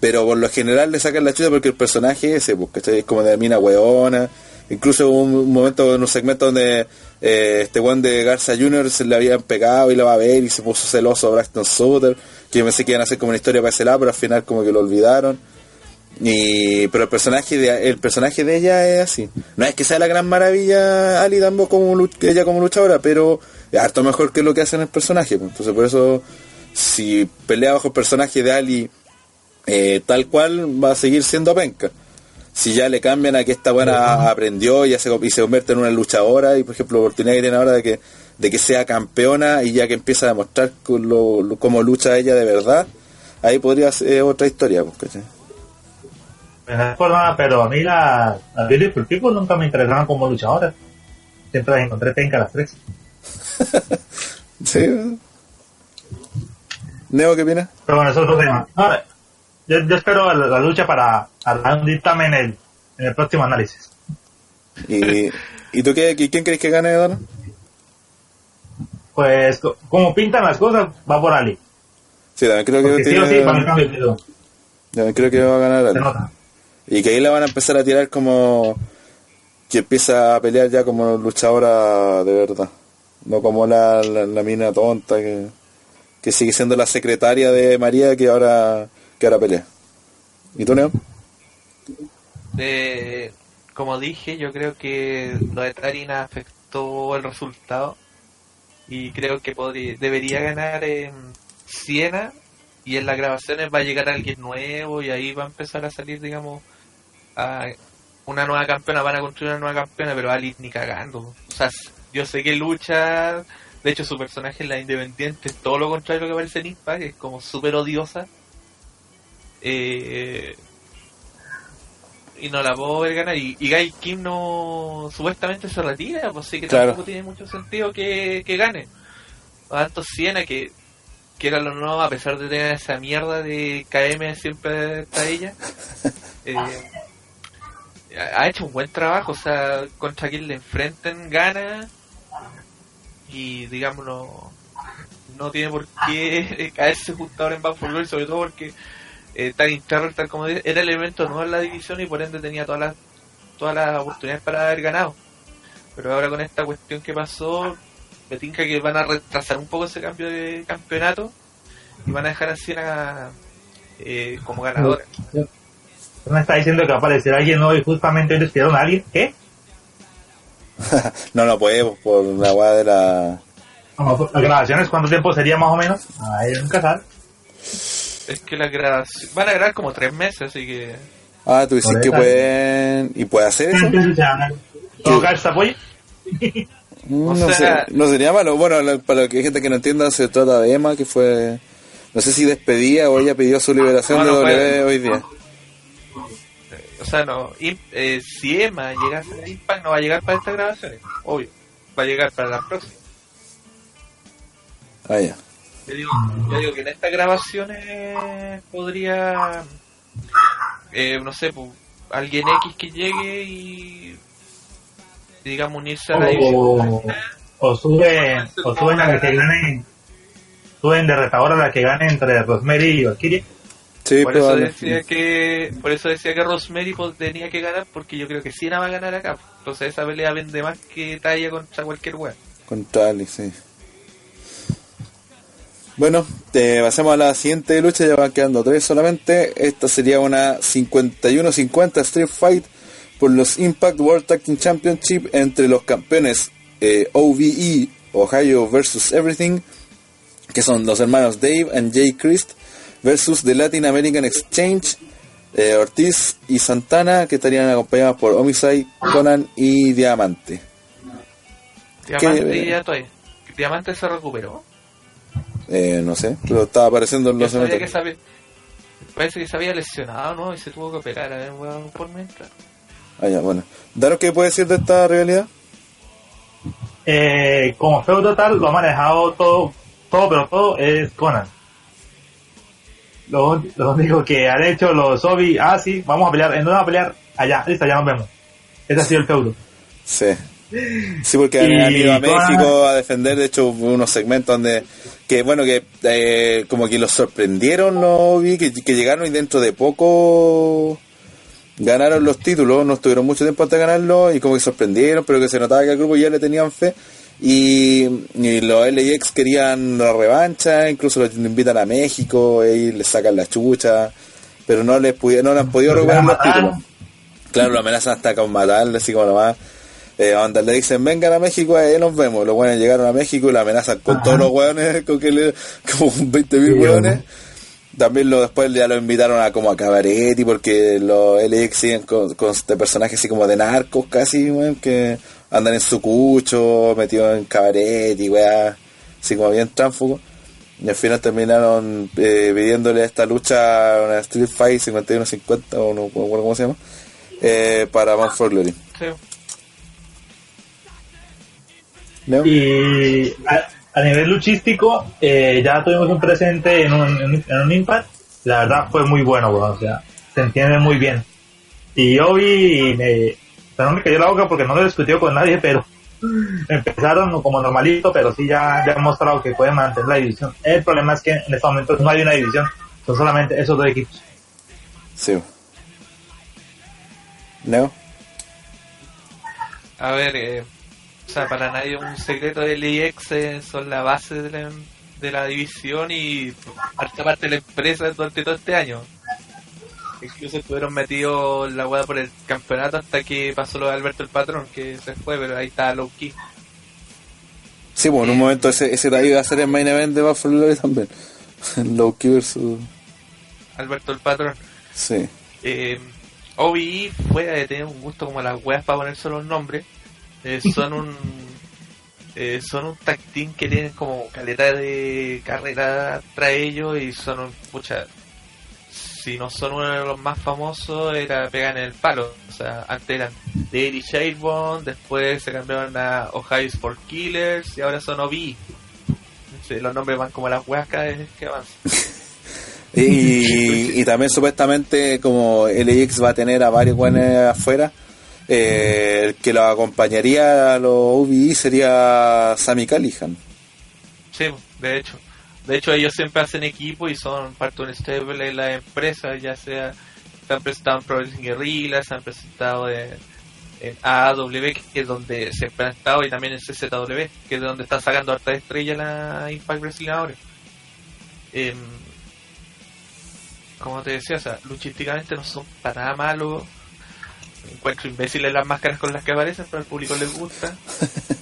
Pero por lo general le sacan la chucha porque el personaje ese, pues, ¿cachai? Es como de mina weona. Incluso hubo un, momento en un segmento donde eh, este weón de Garza Jr. se le habían pegado y lo va a ver y se puso celoso a Braxton Sutter, que yo pensé que iban a hacer como una historia para ese lado, pero al final como que lo olvidaron. Y, pero el personaje de el personaje de ella es así. No es que sea la gran maravilla Ali Dambo como ella como luchadora, pero es harto mejor que lo que hace en el personaje. pues. Entonces por eso si pelea bajo el personaje de Ali eh, tal cual va a seguir siendo penca. Si ya le cambian a que esta buena aprendió y, ya se, y se convierte en una luchadora y por ejemplo la oportunidad que tiene ahora de que de que sea campeona y ya que empieza a demostrar lo- lo- cómo lucha ella de verdad, ahí podría ser otra historia. pues, ¿cachai? No es por nada, pero a mí la, las Beautiful People nunca me interesaban como luchadoras. Siempre las encontré penca las tres. Sí. Neo, ¿qué opinas? Pero bueno, eso es otro tema. Ahora, yo, yo espero la, la lucha para dar un dictamen en el, en el próximo análisis. ¿Y, ¿y tú qué, qui- quién crees que gane, Don? Pues, co- como pintan las cosas, va por Ali. Sí, también creo que, sí sí, para también creo que va a ganar. Se Ali. nota. Y que ahí la van a empezar a tirar como que empieza a pelear ya como luchadora de verdad. No como la, la, la mina tonta que, que sigue siendo la secretaria de María que ahora que ahora pelea. ¿Y tú, Neo? Eh, como dije, yo creo que lo de Tarina afectó el resultado y creo que podría, debería ganar en Siena y en las grabaciones va a llegar alguien nuevo y ahí va a empezar a salir, digamos, a una nueva campeona, van a construir una nueva campeona, pero Ali ni cagando. O sea, yo sé que lucha, de hecho su personaje en la Independiente es todo lo contrario a lo que aparece en Impact, es como súper odiosa. Eh, y no la puedo ver ganar. Y, y Guy Kim no supuestamente se retira, pues sí que Claro. tampoco tiene mucho sentido que, que gane. Tanto Siena que, que era lo nuevo, a pesar de tener esa mierda de KM siempre está ella. eh, ha hecho un buen trabajo, o sea, contra quien le enfrenten gana y digamos no, tiene por qué caerse justo ahora en Glory, sobre todo porque eh, Terror, tal como dije, era el elemento nuevo en la división y por ende tenía todas las todas las oportunidades para haber ganado. Pero ahora con esta cuestión que pasó, me tinca que van a retrasar un poco ese cambio de campeonato y van a dejar a Siena eh, como ganadora. ¿No me está diciendo que va a aparecer alguien nuevo y justamente hoy despidieron a alguien? ¿Qué? no, no podemos por la weá de la... ¿Las grabaciones cuánto tiempo sería más o menos? Ahí nunca sabe. Es que la grabación, van a grabar como tres meses, así que Ah, tú dices que esa- pueden... ¿Y puede hacer eso? Entonces se van a colocar esta apoyo. Mm, O no, sea- sé, no sería malo. Bueno, lo- para lo que hay gente que no entienda, se trata de Emma, que fue... No sé si despedía o ella pidió su liberación No, de W hoy día. O sea, no, eh, si Emma llega a ser Impact, no va a llegar para estas grabaciones, obvio. Va a llegar para las próximas. Ah, ya. Yo digo, yo digo que en estas grabaciones podría, eh, no sé, pues, alguien X que llegue y, digamos, unirse a la división. O, o suben, o suben a la que gane, suben de retador a la que gane entre Rosemary y Valkyrie. Sí, Por eso decía que, por eso decía que Rosemary pues, tenía que ganar, porque yo creo que Siena va a ganar acá. Entonces esa pelea vende más que talla contra cualquier wea. Contra Ali, sí. Bueno, te pasemos a la siguiente lucha, ya van quedando tres solamente. Esta sería una 51-50 Street Fight por los Impact World Tag Team Championship entre los campeones eh, OVE, Ohio versus Everything, que son los hermanos Dave and Jay Christ, versus The Latin American Exchange, eh, Ortiz y Santana, que estarían acompañados por Homicide, Conan y Diamante. Diamante ¿Qué? ya todavía. Diamante se recuperó. Eh, no sé, pero estaba apareciendo en los sabía que eventos. sabía, parece que se había lesionado, ¿no? Y se tuvo que operar. A ver, weón, por mientras. Ah, ya, bueno. Daros qué puede decir de esta realidad. Eh, como feudo total lo ha manejado todo, todo, pero todo es Conan. Lo, lo único que han hecho los Obi, ah, sí, vamos a pelear, ¿en dónde vamos a pelear? Allá, listo, ya nos vemos. Ese ha sido el feudo. Sí. Sí, porque han, Y han ido a México a defender, de hecho, hubo unos segmentos donde, que bueno, que eh, como que los sorprendieron los vi que, que llegaron y dentro de poco ganaron los títulos, no estuvieron mucho tiempo hasta ganarlo y como que sorprendieron, pero que se notaba que al grupo ya le tenían fe. Y, y los LX querían la revancha, incluso los invitan a México y les sacan la chucha, pero no les pudieron, no han podido recuperar los títulos. Claro, lo amenazan hasta con matarle, así como nomás. Eh, onda, le dicen, vengan a México, ahí nos vemos. Los buenos llegaron a México y la amenazan con Ajá. todos los hueones, con que le, como 20 mil Sí, bueno. También lo, después ya lo invitaron a como a Cabaretti, porque los LX siguen con, con este personaje así como de narcos casi, weón, que andan en su cucho, metidos en Cabaretti, weá, así como bien tránfugo. Y al final terminaron eh, pidiéndole esta lucha, una Street Fight 51-50, o no acuerdo cómo se llama, eh, para Bound for Glory. Sí. ¿No? Y a, a nivel luchístico, eh, ya tuvimos un presente en un, en, un- en un Impact. La verdad fue muy bueno, weón, o sea, se entiende muy bien. Y Obi me, pero no me cayó la boca porque no lo discutió con nadie, pero empezaron como normalito, pero sí ya, ya han mostrado que pueden mantener la división. El problema es que en este momento no hay una división, son solamente esos dos equipos. Sí. ¿No? A ver, eh, o sea, para nadie un secreto de LIX eh, son la base de la, de la división y harta parte de la empresa durante todo este año. Incluso estuvieron metidos en la hueá por el campeonato hasta que pasó lo de Alberto el Patrón, que se fue, pero ahí está Low Key. Sí, pues en un momento ese, ese ahí iba a ser el main event de Buffalo también. Low Key versus... Alberto el Patrón. Sí. Eh, OBI fue de tener un gusto como las weas para ponerse los nombres. Eh, son un eh, son un tag team que tienen como caleta de carrera tras ellos y son un pucha si no son uno de los más famosos era pegan en el palo. O sea antes eran Daily Shavebone después se cambiaron a Ohio for Killers y ahora son OBI Sí, los nombres van como las vez que avanzan. Y, y también supuestamente como LX va a tener a varios buenos afuera, eh, el que lo acompañaría a los UBI sería Sammy Callihan. Sí, de hecho. De hecho, ellos siempre hacen equipo y son parte de un stable en la empresa, ya sea se han presentado en Pro Guerrilla, se han presentado en, en AAW, que es donde siempre han estado, y también en CZW, que es donde está sacando harta estrella la Impact Wrestling ahora. Em, como te decía, o sea, luchísticamente no son para nada malos. Encuentro imbéciles las máscaras con las que aparecen, pero al público les gusta.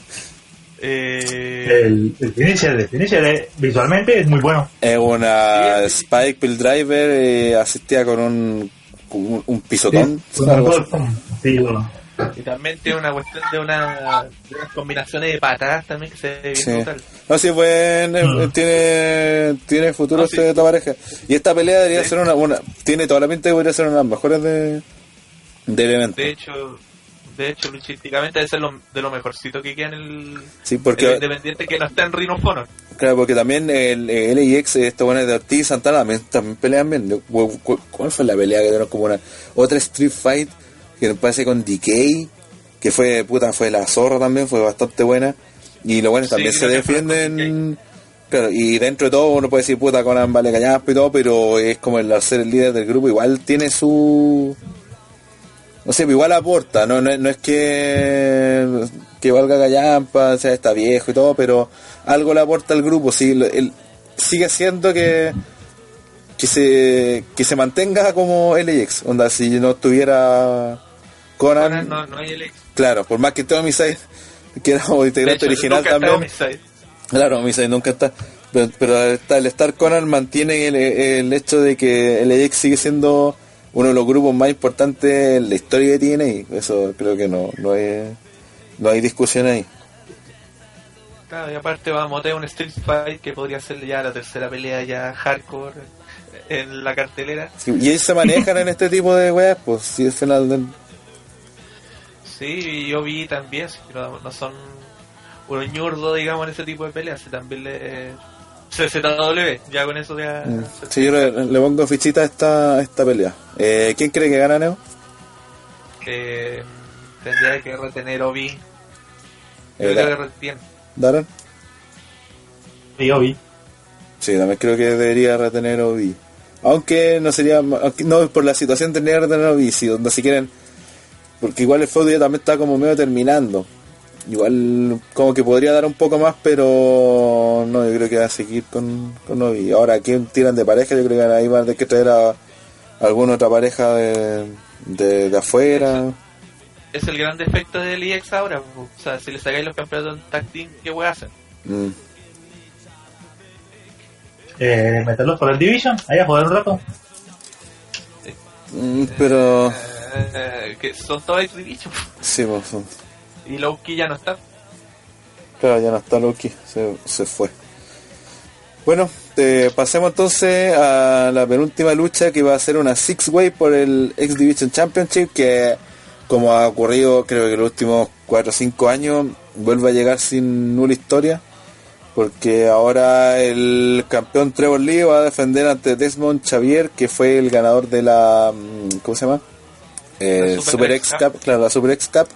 Eh, El, el finisher, el finisher eh, visualmente es muy bueno. Es una Sí. Spike Pill Driver eh, asistida con un, un, un pisotón. Sí, algo así. sí, bueno. Y también tiene una cuestión de, una, de unas combinaciones de patadas también que se ve bien Sí. brutal. No, sí, buen, eh, Mm. tiene, tiene futuro No, sí. este- esta pareja. Y esta pelea debería Sí. ser una, una, tiene toda la pinta de que podría ser una de las mejores de, del evento. De hecho, de hecho, luchísticamente debe ser lo, de lo mejorcito que queda en el, Sí, el porque, Independiente que no está en Rhino of Honor. claro, porque también el, el LIX, estos buenos de Ortiz y Santana también, también pelean bien. ¿Cuál fue la pelea que dieron como una otra Street Fight que me parece con Decay? Que fue, puta, fue la zorra también, fue bastante buena. Y los buenos Sí, también se con defienden. Claro, y dentro de todo uno puede decir, puta, Conan vale callampa y todo, pero es como el ser el líder del grupo, igual tiene su... No sé, igual aporta, no, no, es- no es que, que valga callampa, o sea, está viejo y todo, pero algo le aporta al grupo, sí, él sigue siendo que que se que se mantenga como LX, onda, si no estuviera Conan, Conan no, no hay el ex. claro, por más que esté Homicide, que era De integrante original también, Homicide. Claro, Homicide nunca está. Pero, pero el Star Conan mantiene el, el hecho de que el EX sigue siendo uno de los grupos más importantes en la historia tiene y eso creo que no, no, hay, no hay discusión ahí. Claro, y aparte vamos a tener un Street Fight que podría ser ya la tercera pelea ya hardcore en la cartelera. Sí, y ellos se manejan en este tipo de weas, pues si es final del... Sí, yo vi también, sí, no, no son unos ñurdos, digamos, en ese tipo de peleas, y también le... CZW, ya con eso ya... Mm. Sí, yo le, le pongo fichita a esta, a esta pelea. Eh, ¿Quién cree que gana, Neo? que mm, tendría que retener Obi. Yo Eh, creo que retiene. ¿Darren? Y yo vi. Sí, también creo que debería retener Obi. Aunque no sería, aunque no por la situación tendría que retener Obi, si, donde si quieren, porque igual el feudo ya también está como medio terminando. Igual como que podría dar un poco más, pero no, yo creo que va a seguir con, con Obi. Ahora, ¿quién tiran de pareja? Yo creo que ahí van a tener que traer a alguna otra pareja de, de, de afuera. Es el gran defecto del IEX ahora. O sea, si le sacáis los campeonatos en tag team, ¿qué voy a hacer? Mm. Eh, meterlos por el Division, ahí a joder un rato. Mm, pero, Eh, que son todos division. sí, pues, son- Y Lowkey ya no está. Claro, ya no está Loki, se, se fue. Bueno, eh, pasemos entonces a la penúltima lucha que va a ser una Six Way por el X Division Championship que como ha ocurrido creo que en los últimos 4 o 5 años vuelve a llegar sin nula historia porque ahora el campeón Trevor Lee va a defender ante Desmond Xavier que fue el ganador de la mm, ¿cómo se llama? Eh, Super Super X Cup, claro, la Super X Cup.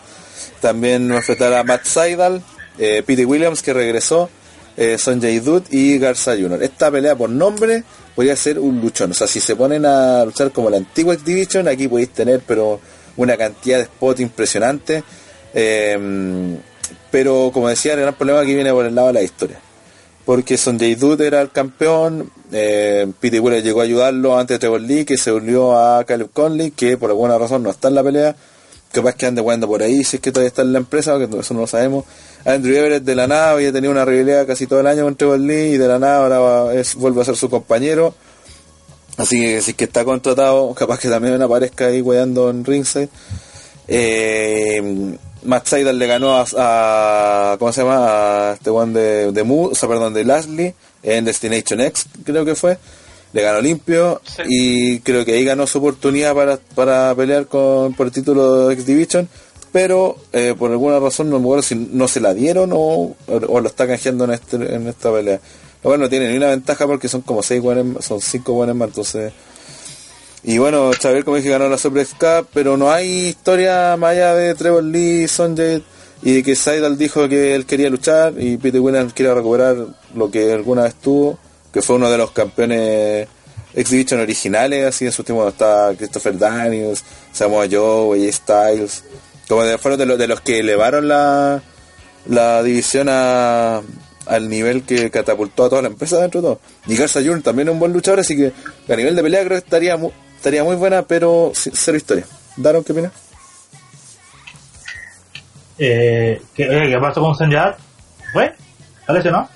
También va a a Matt Seidel, eh, Pete Williams que regresó, eh, Sonjay Dutt y Garza Jr. Esta pelea por nombre podría ser un luchón. O sea, si se ponen a luchar como la antigua Division, aquí podéis tener pero una cantidad de spot impresionante. Eh, pero como decía, el gran problema aquí viene por el lado de la historia. Porque Sonjay Dutt era el campeón, eh, Pete Williams llegó a ayudarlo antes de Trevor Lee, que se unió a Caleb Conley, que por alguna razón no está en la pelea. Capaz que ande jugando por ahí, si es que todavía está en la empresa, que eso no lo sabemos. Andrew Everett de la nada había tenido una rivalidad casi todo el año con Trevor Lee y de la nada ahora vuelve a ser su compañero. Así que si es que está contratado, capaz que también aparezca ahí weando en ringside. Eh, Matt Seidel le ganó a, ¿cómo se llama? A este one de, de Moose, o sea, perdón, de Lashley en Destination X, creo que fue. Le ganó limpio Sí. y creo que ahí ganó su oportunidad para, para pelear con, por el título de X Division. Pero eh, por alguna razón no me acuerdo si no se la dieron o, o lo está canjeando en, este, en esta pelea. Lo cual no tiene ni una ventaja porque son como seis buenos, son cinco buenos más, entonces y bueno, Xavier como dije ganó la Super Cup, pero no hay historia más allá de Trevor Lee, Sonjay y de que Seidel dijo que él quería luchar y Peter Williams quiere recuperar lo que alguna vez tuvo, que fue uno de los campeones X Division originales, así en su tiempo está Christopher Daniels, Samoa Joe, AJ Styles, como de, fueron de los, de los que elevaron la, la división a, al nivel que catapultó a toda la empresa dentro de todo. Y Garza Jr. también es un buen luchador, así que a nivel de pelea creo que estaría, mu- estaría muy buena, pero cero historia. Daron, ¿qué opinas? Eh, ¿qué, eh, ¿Qué pasó con Senjad? ¿Fue? ¿Está lesionado?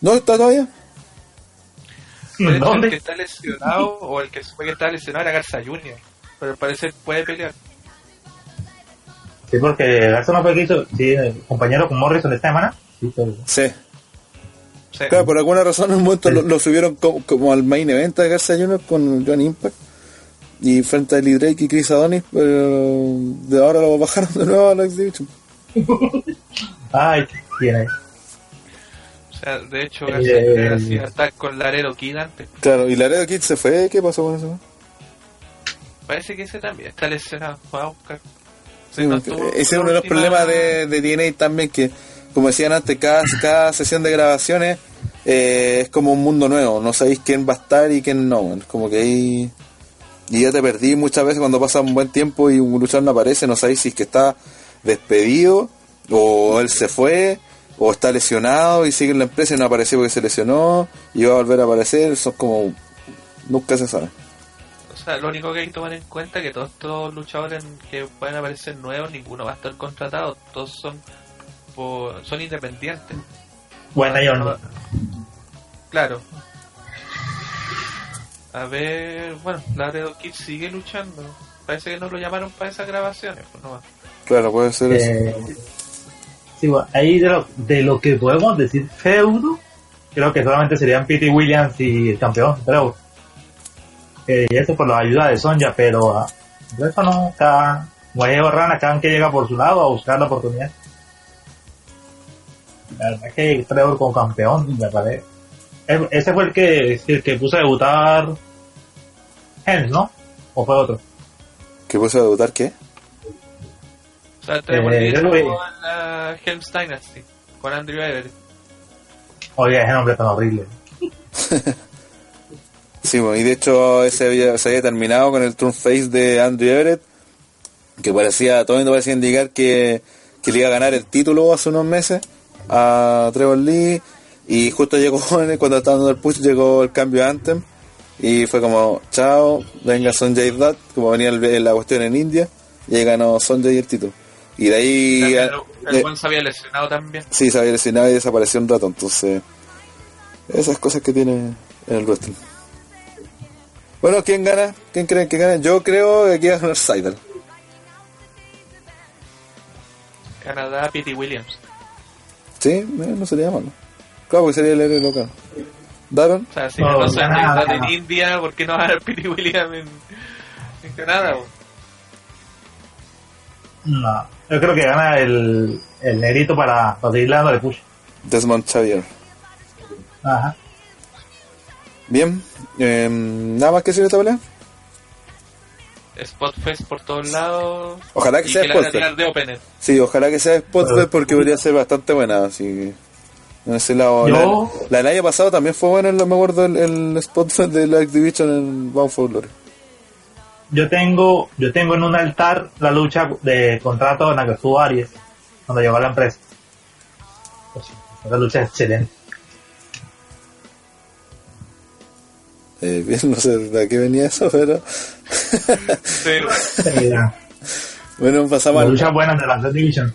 ¿No está todavía? De hecho, el que está lesionado o el que fue que está lesionado era Garza Jr. Pero al parecer puede pelear. Sí, porque Garza no fue que hizo, sí, el compañero con Morrison esta semana. Sí, pero- Sí. Sí. Claro, por alguna razón en un momento lo, lo subieron como, como al main event de Garza Jr. con John Impact. Y frente a Lee Drake y Chris Adonis, pero de ahora lo bajaron de nuevo a la X Division. Ay, tiene ahí. O sea, de hecho, Eh, hacía estar con Laredo Kid antes. Claro, y Laredo Kid se fue, ¿qué pasó con eso? Parece que ese también está lesionado. A buscar. Sí, No estuvo ese es uno de los problemas de, de DNA también, que como decían antes, cada, cada sesión de grabaciones eh, es como un mundo nuevo, no sabéis quién va a estar y quién no, es como que ahí... Y ya te perdí muchas veces cuando pasa un buen tiempo y un luchador no aparece, no sabéis si es que está despedido, o él se fue, o está lesionado y sigue en la empresa y no apareció porque se lesionó, y va a volver a aparecer, es como... Nunca se sabe. O sea, lo único que hay que tomar en cuenta es que todos estos luchadores que pueden aparecer nuevos, ninguno va a estar contratado. Todos son por- son independientes. Bueno, yo no. Claro. A ver, bueno, Laredo Kid sigue luchando. Parece que no lo llamaron para esas grabaciones. Pues no va. Claro, puede ser eso. Eh, bueno, ahí de lo, de lo que podemos decir feudo, creo que solamente serían Pete Williams y el campeón, creo. Eh, y eso por la ayuda de Sonja, pero ah, eso no está Guayabo Rana cada que llega por su lado a buscar la oportunidad. La verdad es que Trevor como campeón, me parece. Ese fue el que, el que puso a debutar Helms, ¿no? ¿O fue otro? ¿Qué puso a debutar qué? O sea, Trevor Eh, yo lo vi. la Helm's Dynasty con Andrew Everett. Oye, ese nombre tan horrible. Sí, bueno, y de hecho ese había- se había terminado con el turn face de Andrew Everett, que parecía, todo el mundo parecía indicar que, que le iba a ganar el título hace unos meses a Trevor Lee, y justo llegó, cuando estaba dando el push, llegó el cambio de Anthem, y fue como, chao, venga Sonjay Dutt, como venía el- la cuestión en India, y ahí ganó Sonjay el título. Y de ahí... Eh, el buen se había lesionado también. Sí, se había lesionado y desapareció un rato, entonces esas cosas que tiene en el wrestling. Bueno, ¿quién gana? ¿Quién creen que gana? Yo creo que aquí va a ganar Seidel. Canadá, Pete Williams. Sí, eh, no sería malo. Claro, porque sería el héroe local. ¿Daron? O sea, si No, no, se en. India, ¿por qué no va a ganar Pete Williams en, en Canadá? No, yo creo que gana el, el negrito para, para seguir dándole push. Desmond Xavier. Ajá. Bien, eh, nada más que decir de esta pelea. Spot Fest por todos lados. Ojalá que y sea que Spotfest. tirar de Opener. Sí, ojalá que sea Spotfest porque podría ser bastante buena. Así que, en ese lado. Yo- La, la del año pasado también fue buena, me acuerdo, el, el Spotfest de la Division en Bound for Glory. Yo tengo, yo tengo en un altar la lucha de contrato en la que estuvo Aries cuando llegó a la empresa. Pues, esa lucha es excelente. Eh, bien, no sé de qué venía eso, pero. Sí, bueno, pasamos las al. luchas buenas de la Division.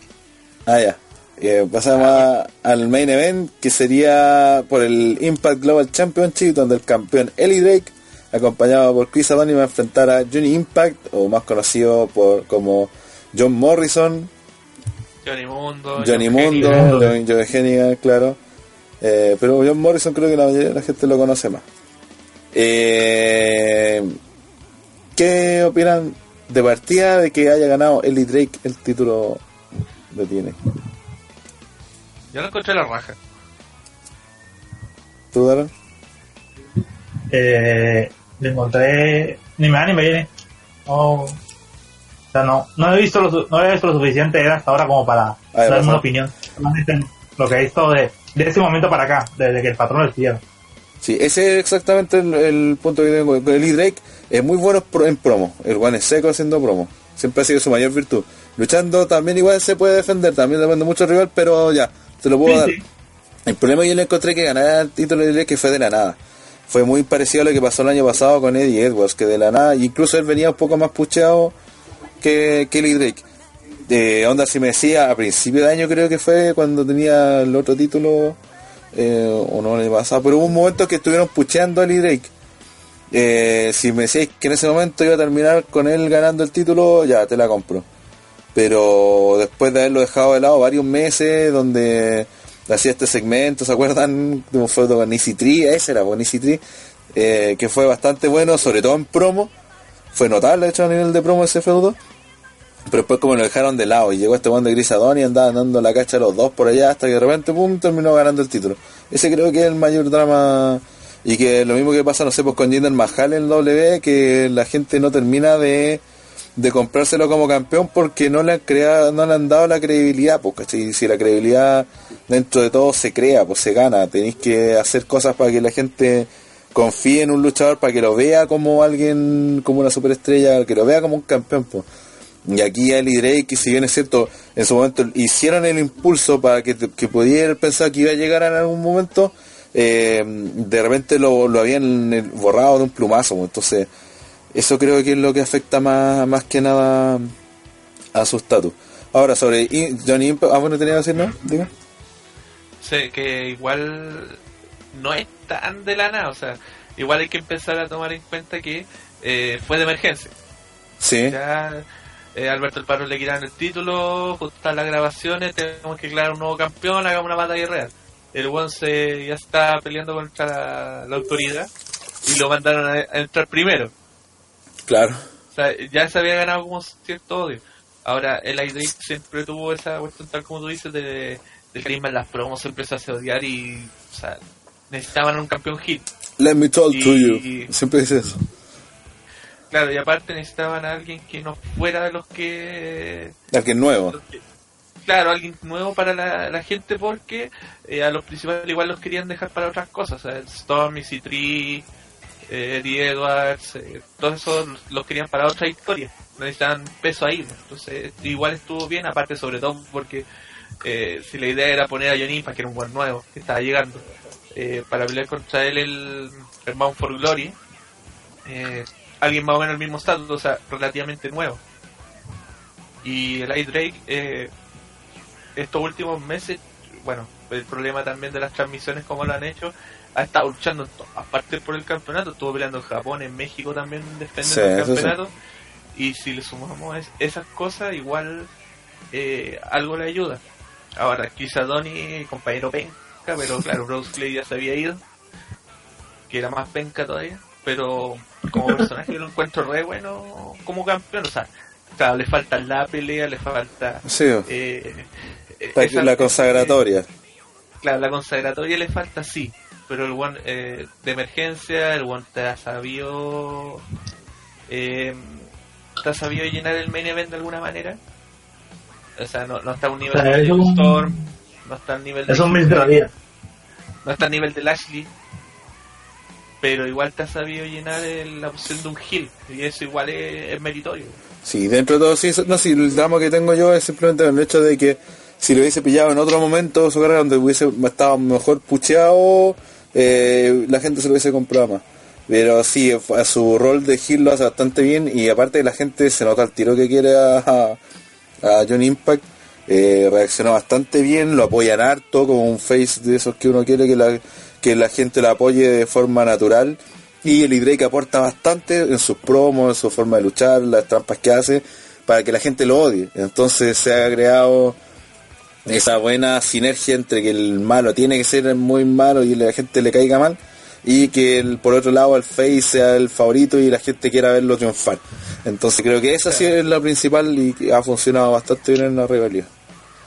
Ah, ya. Eh, pasamos al main event, que sería por el Impact Global Championship, donde el campeón Eli Drake, acompañado por Chris Adoni, va a enfrentar a Johnny Impact, o más conocido por como John Morrison, Johnny Mundo. Johnny John Mundo, Hennigan. John, Hennigan, claro. Eh, pero John Morrison creo que la mayoría de la gente lo conoce más. Eh, ¿Qué opinan de partida de que haya ganado Eli Drake el título de tiene? Yo lo encontré la raja. ¿Tú, Darren? Eh, le encontré, ni me da ni me viene. No, o sea, no, no he visto lo, no he visto lo suficiente hasta ahora como para darme razón. una opinión. Lo que he visto de, de ese momento para acá, desde que el patrón lo hicieron. Sí, ese es exactamente el, el punto que tengo con Eli Drake. Es muy bueno en promo. El one es seco haciendo promo. Siempre ha sido su mayor virtud. Luchando también igual se puede defender. También depende mucho del rival, pero ya, te lo puedo Sí, dar. sí. El problema que yo le encontré que ganara el título de Drake que fue de la nada. Fue muy parecido a lo que pasó el año pasado con Eddie Edwards, que de la nada, incluso él venía un poco más pucheado que, Eli Drake. De onda, si me decía a principio de año creo que fue cuando tenía el otro título, eh, o no año pasado, pero hubo un momento que estuvieron pucheando a Eli Drake. Eh, si me decís que en ese momento iba a terminar con él ganando el título, ya te la compro. Pero después de haberlo dejado de lado varios meses, donde hacía este segmento, ¿se acuerdan? De un feudo con ese era con Easy eh, que fue bastante bueno, sobre todo en promo. Fue notable, de hecho, a nivel de promo ese feudo. Pero después como lo dejaron de lado y llegó este one de Adoni y andaba dando la cacha a los dos por allá hasta que de repente pum terminó ganando el título. Ese creo que es el mayor drama y que lo mismo que pasa, no sé, pues con Jinder Mahal en W, que la gente no termina de, de comprárselo como campeón porque no le han creado, no le han dado la credibilidad, ¿cachai? si la credibilidad dentro de todo se crea, pues se gana, tenéis que hacer cosas para que la gente confíe en un luchador, para que lo vea como alguien, como una superestrella, que lo vea como un campeón, pues. Y aquí Eli Drake, que si bien es cierto, en su momento hicieron el impulso para que, que pudiera pensar que iba a llegar en algún momento, eh, de repente lo, lo habían borrado de un plumazo. pues. Entonces, eso creo que es lo que afecta más, más que nada a su estatus. Ahora, sobre Johnny Impact, ah, bueno, tenía que decir, ¿no? Diga. sé que igual no es tan de la nada, o sea, igual hay que empezar a tomar en cuenta que eh, fue de emergencia. Sí, Ya eh, Alberto El Paro le quitaron el título, están las grabaciones, tenemos que crear un nuevo campeón, hagamos una batalla real. El one se ya está peleando contra la, la autoridad y lo mandaron a, a entrar primero. Claro. O sea, ya se había ganado como cierto odio. Ahora, el Drake siempre tuvo esa cuestión, tal como tú dices, de, de carisma en las promos, siempre se hace odiar y, o sea, necesitaban un campeón hit. Let me talk to you. Siempre dice eso. Claro, y aparte necesitaban a alguien que no fuera de los que... Alguien nuevo. que- Claro, alguien nuevo para la, la gente porque eh, a los principales igual los querían dejar para otras cosas. O sea, Stormy, C3, eh, Eddie Edwards, eh, todos esos los querían para otra historia. Necesitaban peso ahí. Entonces, igual estuvo bien, aparte sobre todo porque eh, si la idea era poner a Johnny Impact, que era un buen nuevo, que estaba llegando, eh, para pelear contra él el, el Bound for Glory, eh, alguien más o menos el mismo estatus, o sea, relativamente nuevo. Y el Drake, eh, estos últimos meses, bueno, el problema también de las transmisiones, como lo han hecho, ha estado luchando partes por el campeonato, estuvo peleando en Japón, en México también defendiendo Sí, el sí. campeonato. Y si le sumamos es- esas cosas, igual eh, algo le ayuda. Ahora, Chris Adoni, compañero penca, pero claro, Rose Clay ya se había ido, que era más penca todavía, pero como personaje yo lo encuentro re bueno como campeón, o sea, claro, le falta la pelea, le falta Sí, eh, eh, la, esa- la consagratoria. claro, la consagratoria le falta sí, pero el one eh, de emergencia, el one te ha sabido eh, te ha sabido llenar el main event de alguna manera. O sea, no, no está a un nivel O sea, de un- Storm, no está al nivel de Es un no está al nivel de Lashley, pero igual te ha sabido llenar el- la opción de un heel, y eso igual es, es meritorio. Sí, dentro de todo, sí, no, sí, el drama que tengo yo es simplemente el hecho de que si lo hubiese pillado en otro momento su carrera donde hubiese estado mejor pucheado, eh, la gente se lo hubiese comprado más. Pero sí, a su rol de heel lo hace bastante bien y aparte la gente se nota el tiro que quiere a, a, John Impact. eh, reaccionó bastante bien, lo apoyan harto como un face de esos que uno quiere que la, que la gente lo apoye de forma natural. Y el Drake aporta bastante en sus promos, en su forma de luchar, las trampas que hace, para que la gente lo odie. Entonces se ha creado esa buena sinergia entre que el malo tiene que ser muy malo y la gente le caiga mal y que el, por otro lado el face sea el favorito y la gente quiera verlo triunfar. Entonces creo que esa sí es la principal y que ha funcionado bastante bien en la rivalidad.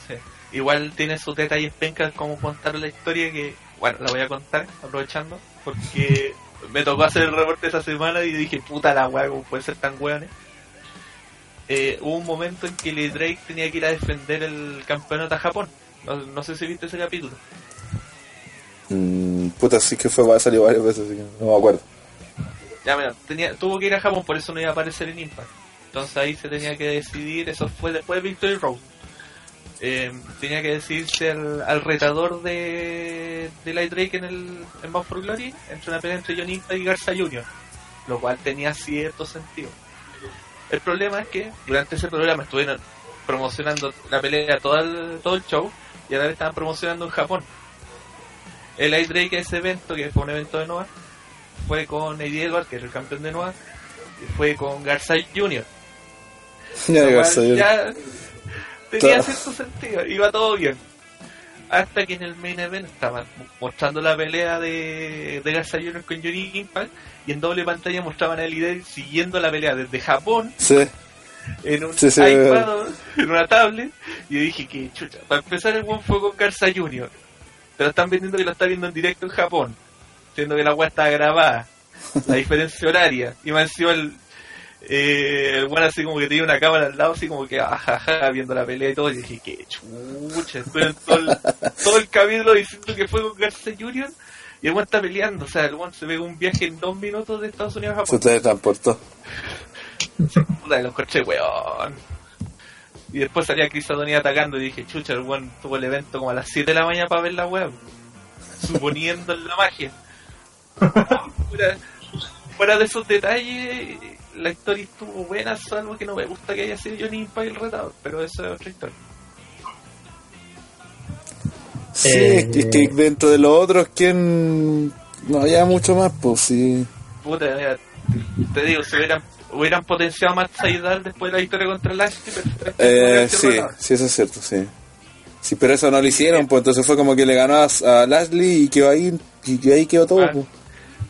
Sí. Igual tiene sus detalles pencas como contar la historia que, bueno, la voy a contar aprovechando, porque me tocó hacer el reporte esa semana y dije, puta la weá, ¿cómo puede ser tan weones? Eh, hubo un momento en que Drake tenía que ir a defender el campeonato a Japón. No, no sé si viste ese capítulo. Mm, puta, sí que fue, salió varias veces, así que no me acuerdo. Ya, mira, tenía, tuvo que ir a Japón, por eso no iba a aparecer en Impact. Entonces ahí se tenía que decidir, eso fue después de Victory Road. Eh, tenía que decidirse al, al retador de, de Light Drake en el en Bound for Glory entre una pelea entre John Impact y Garza Jr. Lo cual tenía cierto sentido. El problema es que durante ese programa estuvieron promocionando la pelea todo el, todo el show y ahora estaban promocionando en Japón. El Light Drake ese evento, que fue un evento de Noah, fue con Eddie Edwards, que es el campeón de Noah, y fue con Garza Jr. Ya, Lo cual Garza, yo- ya tenía cierto sentido, iba todo bien. Hasta que en el main event estaban mostrando la pelea de, de Garza Jr. con Johnny Impact y en doble pantalla mostraban a Elite siguiendo la pelea desde Japón Sí, en un Sí, sí, iPad en una tablet y dije que chucha, para empezar el buen fue con Garza Jr. Pero están vendiendo que lo está viendo en directo en Japón, siendo que la weá está grabada, la diferencia horaria, y me encima el eh, el weón así como que tenía una cámara al lado, así como que ajaja, viendo la pelea y todo, y dije que chucha, estuve todo el, todo el capítulo diciendo que fue con Garza Jr. Y el weón está peleando, o sea, el weón se pegó un viaje en dos minutos de Estados Unidos a se Japón. teletransportó. Puta, lo encontré, weón. Y después salía Chris Adoni atacando y dije, chucha, el weón tuvo el evento como a las 7 de la mañana para ver la weón. Suponiendo en la magia. fuera, fuera de esos detalles, la historia estuvo buena, salvo que no me gusta que haya sido Johnny Impact el retador, pero eso es otra historia. Sí, Eh, es que- es que dentro de los otros, ¿quién? No había mucho más, pues sí. Puta, mira, te digo, si hubieran, hubieran potenciado más Saidal después de la victoria contra Lashley, perfectamente podría Eh, sí, retador. sí, eso es cierto, sí. Sí, pero eso no lo hicieron, pues entonces fue como que le ganó a, a Lashley y quedó ahí, y ahí quedó todo, pues.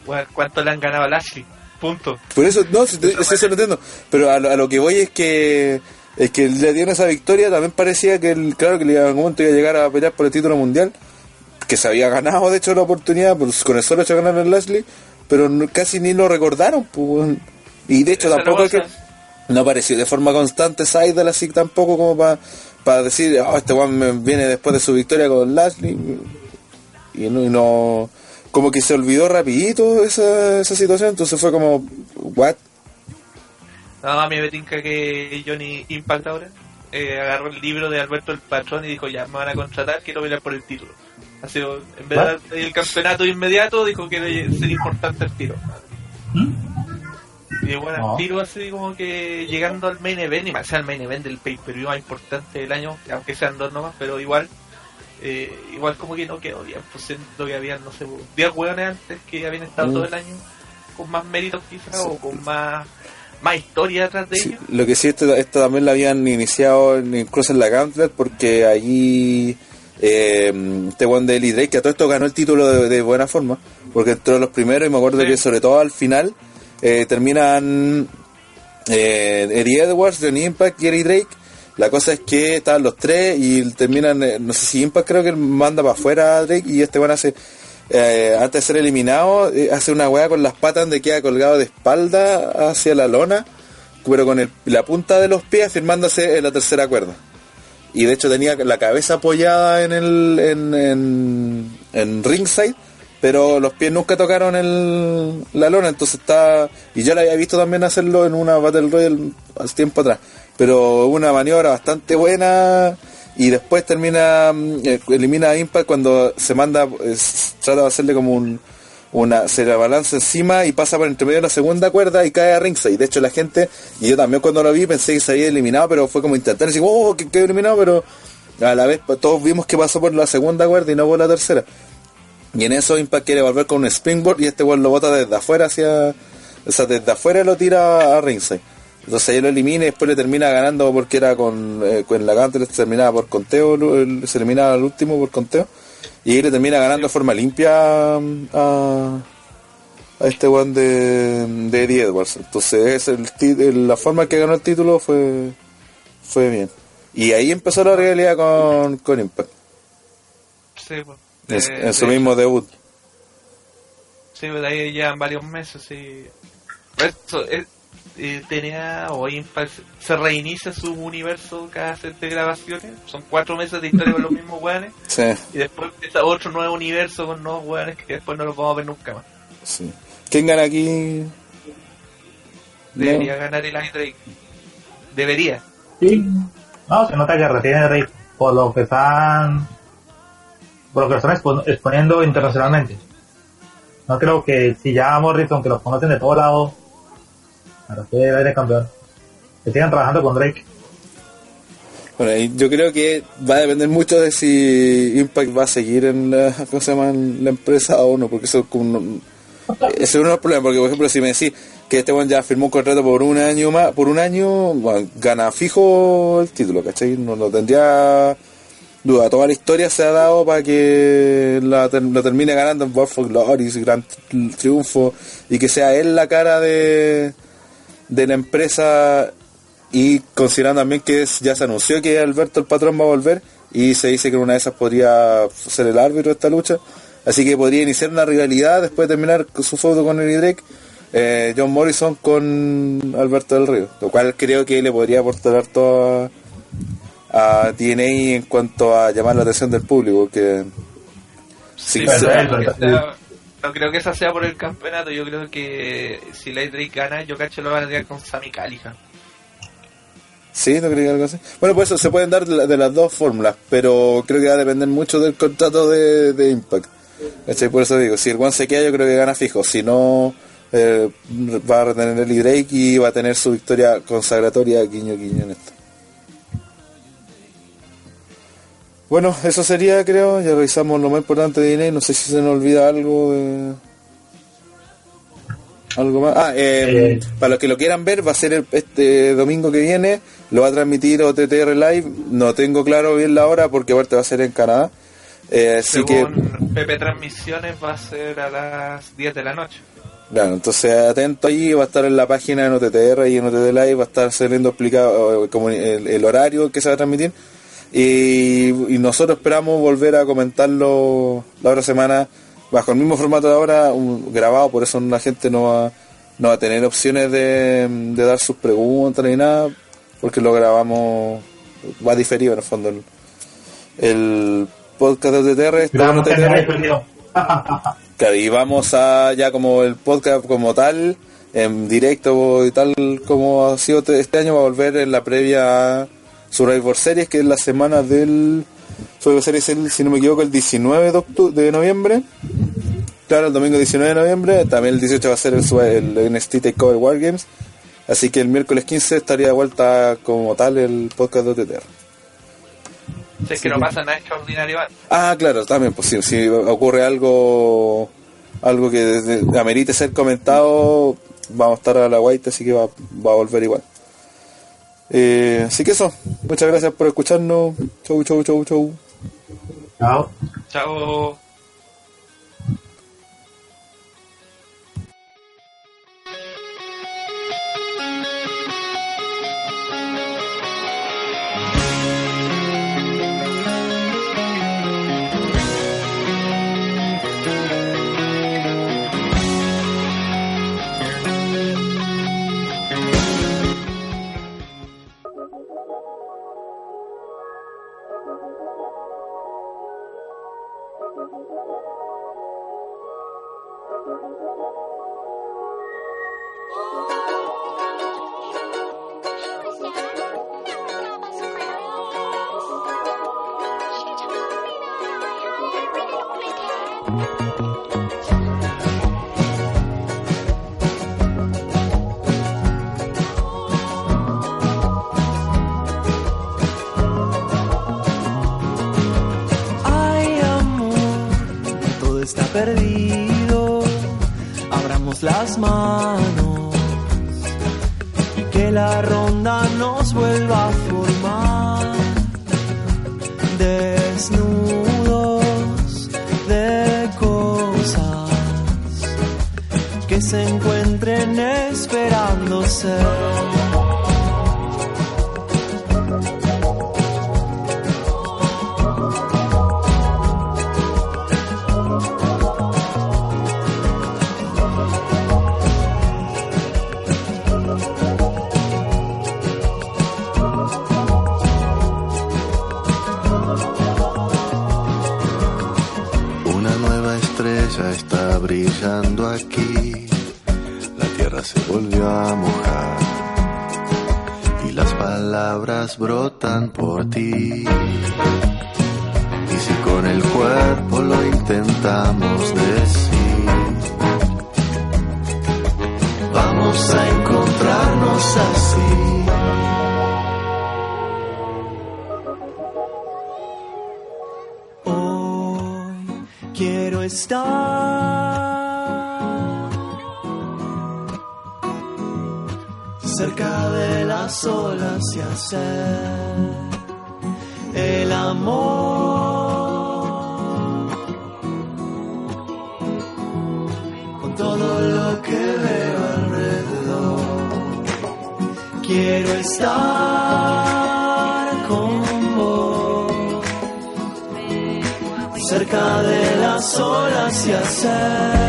Weón, ¿Cuánto le han ganado a Lashley? Punto. Por eso, no, sí, eso lo entiendo. Pero a, lo- a lo que voy es que es que le dieron esa victoria, también parecía que, el, claro, que en algún momento iba a llegar a pelear por el título mundial, que se había ganado de hecho la oportunidad pues, con el solo hecho de ganar el Lashley, pero casi ni lo recordaron. Pues, y de hecho tampoco es que no apareció de forma constante Seidel así tampoco como para para decir, oh, este one viene después de su victoria con Lashley. Y no, y no como que se olvidó rapidito esa, esa situación, entonces fue como, what? No, a mí me tinca que Johnny Impact ahora eh, agarró el libro de Alberto el Patrón y dijo, ya, me van a contratar, quiero pelear por el título. Así, en vez de el campeonato inmediato, dijo que sería importante el tiro. ¿Mm? Y bueno, tiro así como que llegando al main event, y más sea el main event del pay-per-view más importante del año, aunque sean dos nomás, pero igual, eh, igual como que no quedó bien, pues siento que habían, no sé, 10 hueones antes que habían estado mm. todo el año con más méritos quizás, o con más más historia atrás de ellos. Lo que sí, esto, esto también lo habían iniciado incluso en la Gauntlet, porque allí eh, este one de Ellie Drake, que a todo esto ganó el título de, buena forma, porque entró los primeros y me acuerdo que sobre todo al final eh, terminan eh, Eddie Edwards, Johnny Impact y Eddie Drake. La cosa es que estaban los tres y terminan, eh, no sé si Impact creo que manda para afuera a Drake y este bueno hace, eh, antes de ser eliminado, hace una weá con las patas donde queda colgado de espalda hacia la lona, pero con la punta de los pies firmándose en la tercera cuerda. Y de hecho tenía la cabeza apoyada en el en, en, en ringside pero los pies nunca tocaron el, la lona, entonces está... Y yo la había visto también hacerlo en una Battle Royale hace tiempo atrás, pero una maniobra bastante buena y después termina, mm, eh, elimina a Impact cuando se manda, trata de hacerle como un, una, se la balanza encima y pasa por entre medio de la segunda cuerda y cae a ringside. De hecho la gente, y yo también cuando lo vi pensé que se había eliminado, pero fue como intentar decir, oh, que quedó eliminado, pero a la vez todos vimos que pasó por la segunda cuerda y no por la tercera. Y en eso Impact quiere volver con un springboard y este weón lo bota desde afuera hacia. O sea, desde afuera lo tira a ringside. Entonces él lo elimina y después le termina ganando porque era con, eh, con la se terminaba por conteo, se eliminaba al último por conteo. Y ahí le termina ganando de forma limpia mm, a, a este one de, de Eddie Edwards. Entonces es el, la forma en que ganó el título fue, fue bien. Y ahí empezó la realidad con, con Impact. Sí, pues en su mismo debut. Sí, de ahí ya varios meses, sí. Eso, eh, tenía o Impact se reinicia su universo cada set de grabaciones. Son cuatro meses de historia con los mismos weones. Sí. Y después empieza otro nuevo universo con nuevos weones que después no los vamos a ver nunca más. Sí. ¿Quién gana aquí? Debería ganar el Drake. Debería. Sí. No, se nota que retiene Drake por lo que están por lo que lo están exponiendo internacionalmente. No creo que si ya Morrison, que los conocen de todos lados, para que el campeón, que sigan trabajando con Drake. Bueno, yo creo que va a depender mucho de si Impact va a seguir en la, ¿cómo se llama? La empresa o no, porque eso es como uno de los problemas, porque por ejemplo si me decís que este one ya firmó un contrato por un año más, por un año, gana fijo el título, ¿cachai? No lo tendría duda. Toda la historia se ha dado para que la, termine ganando en War for Glory, gran triunfo, y que sea él la cara de, de la empresa. Y considerando también que ya se anunció que Alberto el patrón va a volver, y se dice que una de esas podría ser el árbitro de esta lucha. Así que podría iniciar una rivalidad después de terminar su foto con el Drake. Eh, John Morrison con Alberto del Río, lo cual creo que le podría aportar toda a TNA en cuanto a llamar la atención del público, que... Sí, no creo que esa sea por el campeonato, yo creo que si Drake gana, yo cacho lo van a tirar con Sammy Callihan. Sí, no creo que algo así. Bueno, pues eso se pueden dar de, las dos fórmulas, pero creo que va a depender mucho del contrato de, de Impact. Por eso digo, si el One se queda, yo creo que gana fijo. Si no, eh, va a retener el Drake y va a tener su victoria consagratoria guiño guiño en esto. Bueno, eso sería, creo. Ya revisamos lo más importante de Disney. No sé si se nos olvida algo de. Algo más. Ah, em, eh, para los que lo quieran ver, va a ser este domingo que viene. Lo va a transmitir OTTR Live. No tengo claro bien la hora porque aparte va a ser en Canadá. Eh, así que. PP Transmisiones va a ser a las 10 de la noche. Claro, entonces atento ahí, va a estar en la página de NOTTR y en NOTT Live va a estar saliendo explicado eh, como el, el horario que se va a transmitir. Y, y nosotros esperamos volver a comentarlo la otra semana bajo el mismo formato de ahora, un- grabado, por eso la gente no va, no va a tener opciones de, de dar sus preguntas ni nada, porque lo grabamos, va diferido en el fondo. El, el podcast de TTR está TTR. Claro, y vamos a ya como el podcast como tal, en directo y tal como ha sido te- este año, va a volver en la previa a Survivor Series, que es la semana del Survivor Series, el, si no me equivoco, el 19 de, octu- de noviembre. Claro, el domingo 19 de noviembre. También el 18 va a ser el, el NXT Takeover Wargames. Así que el miércoles 15 estaría de vuelta como tal el podcast de OTTR. Si es que no pasa nada extraordinario. Ah, claro, también, pues si, si ocurre algo algo que amerite ser comentado, vamos a estar a la guaita, así que va, va a volver igual. Eh, así que eso, muchas gracias por escucharnos. Chau, chau, chau, chau. Chao. Chao. Y si con el cuerpo lo intentamos decir, vamos a encontrarnos así. Hoy quiero estar cerca de las olas y hacer de las olas y hacer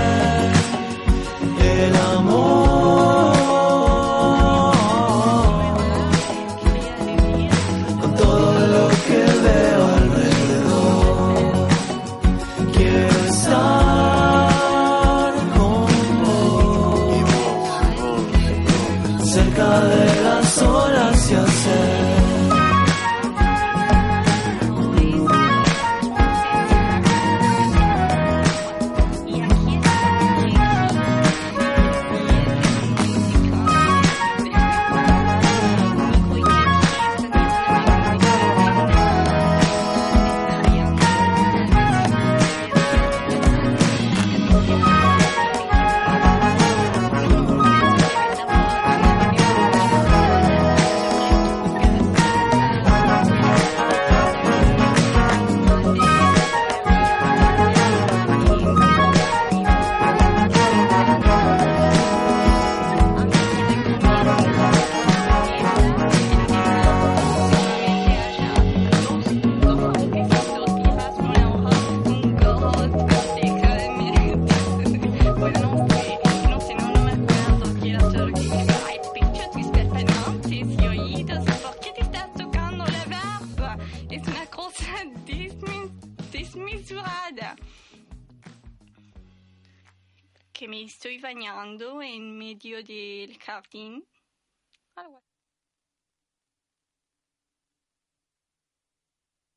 que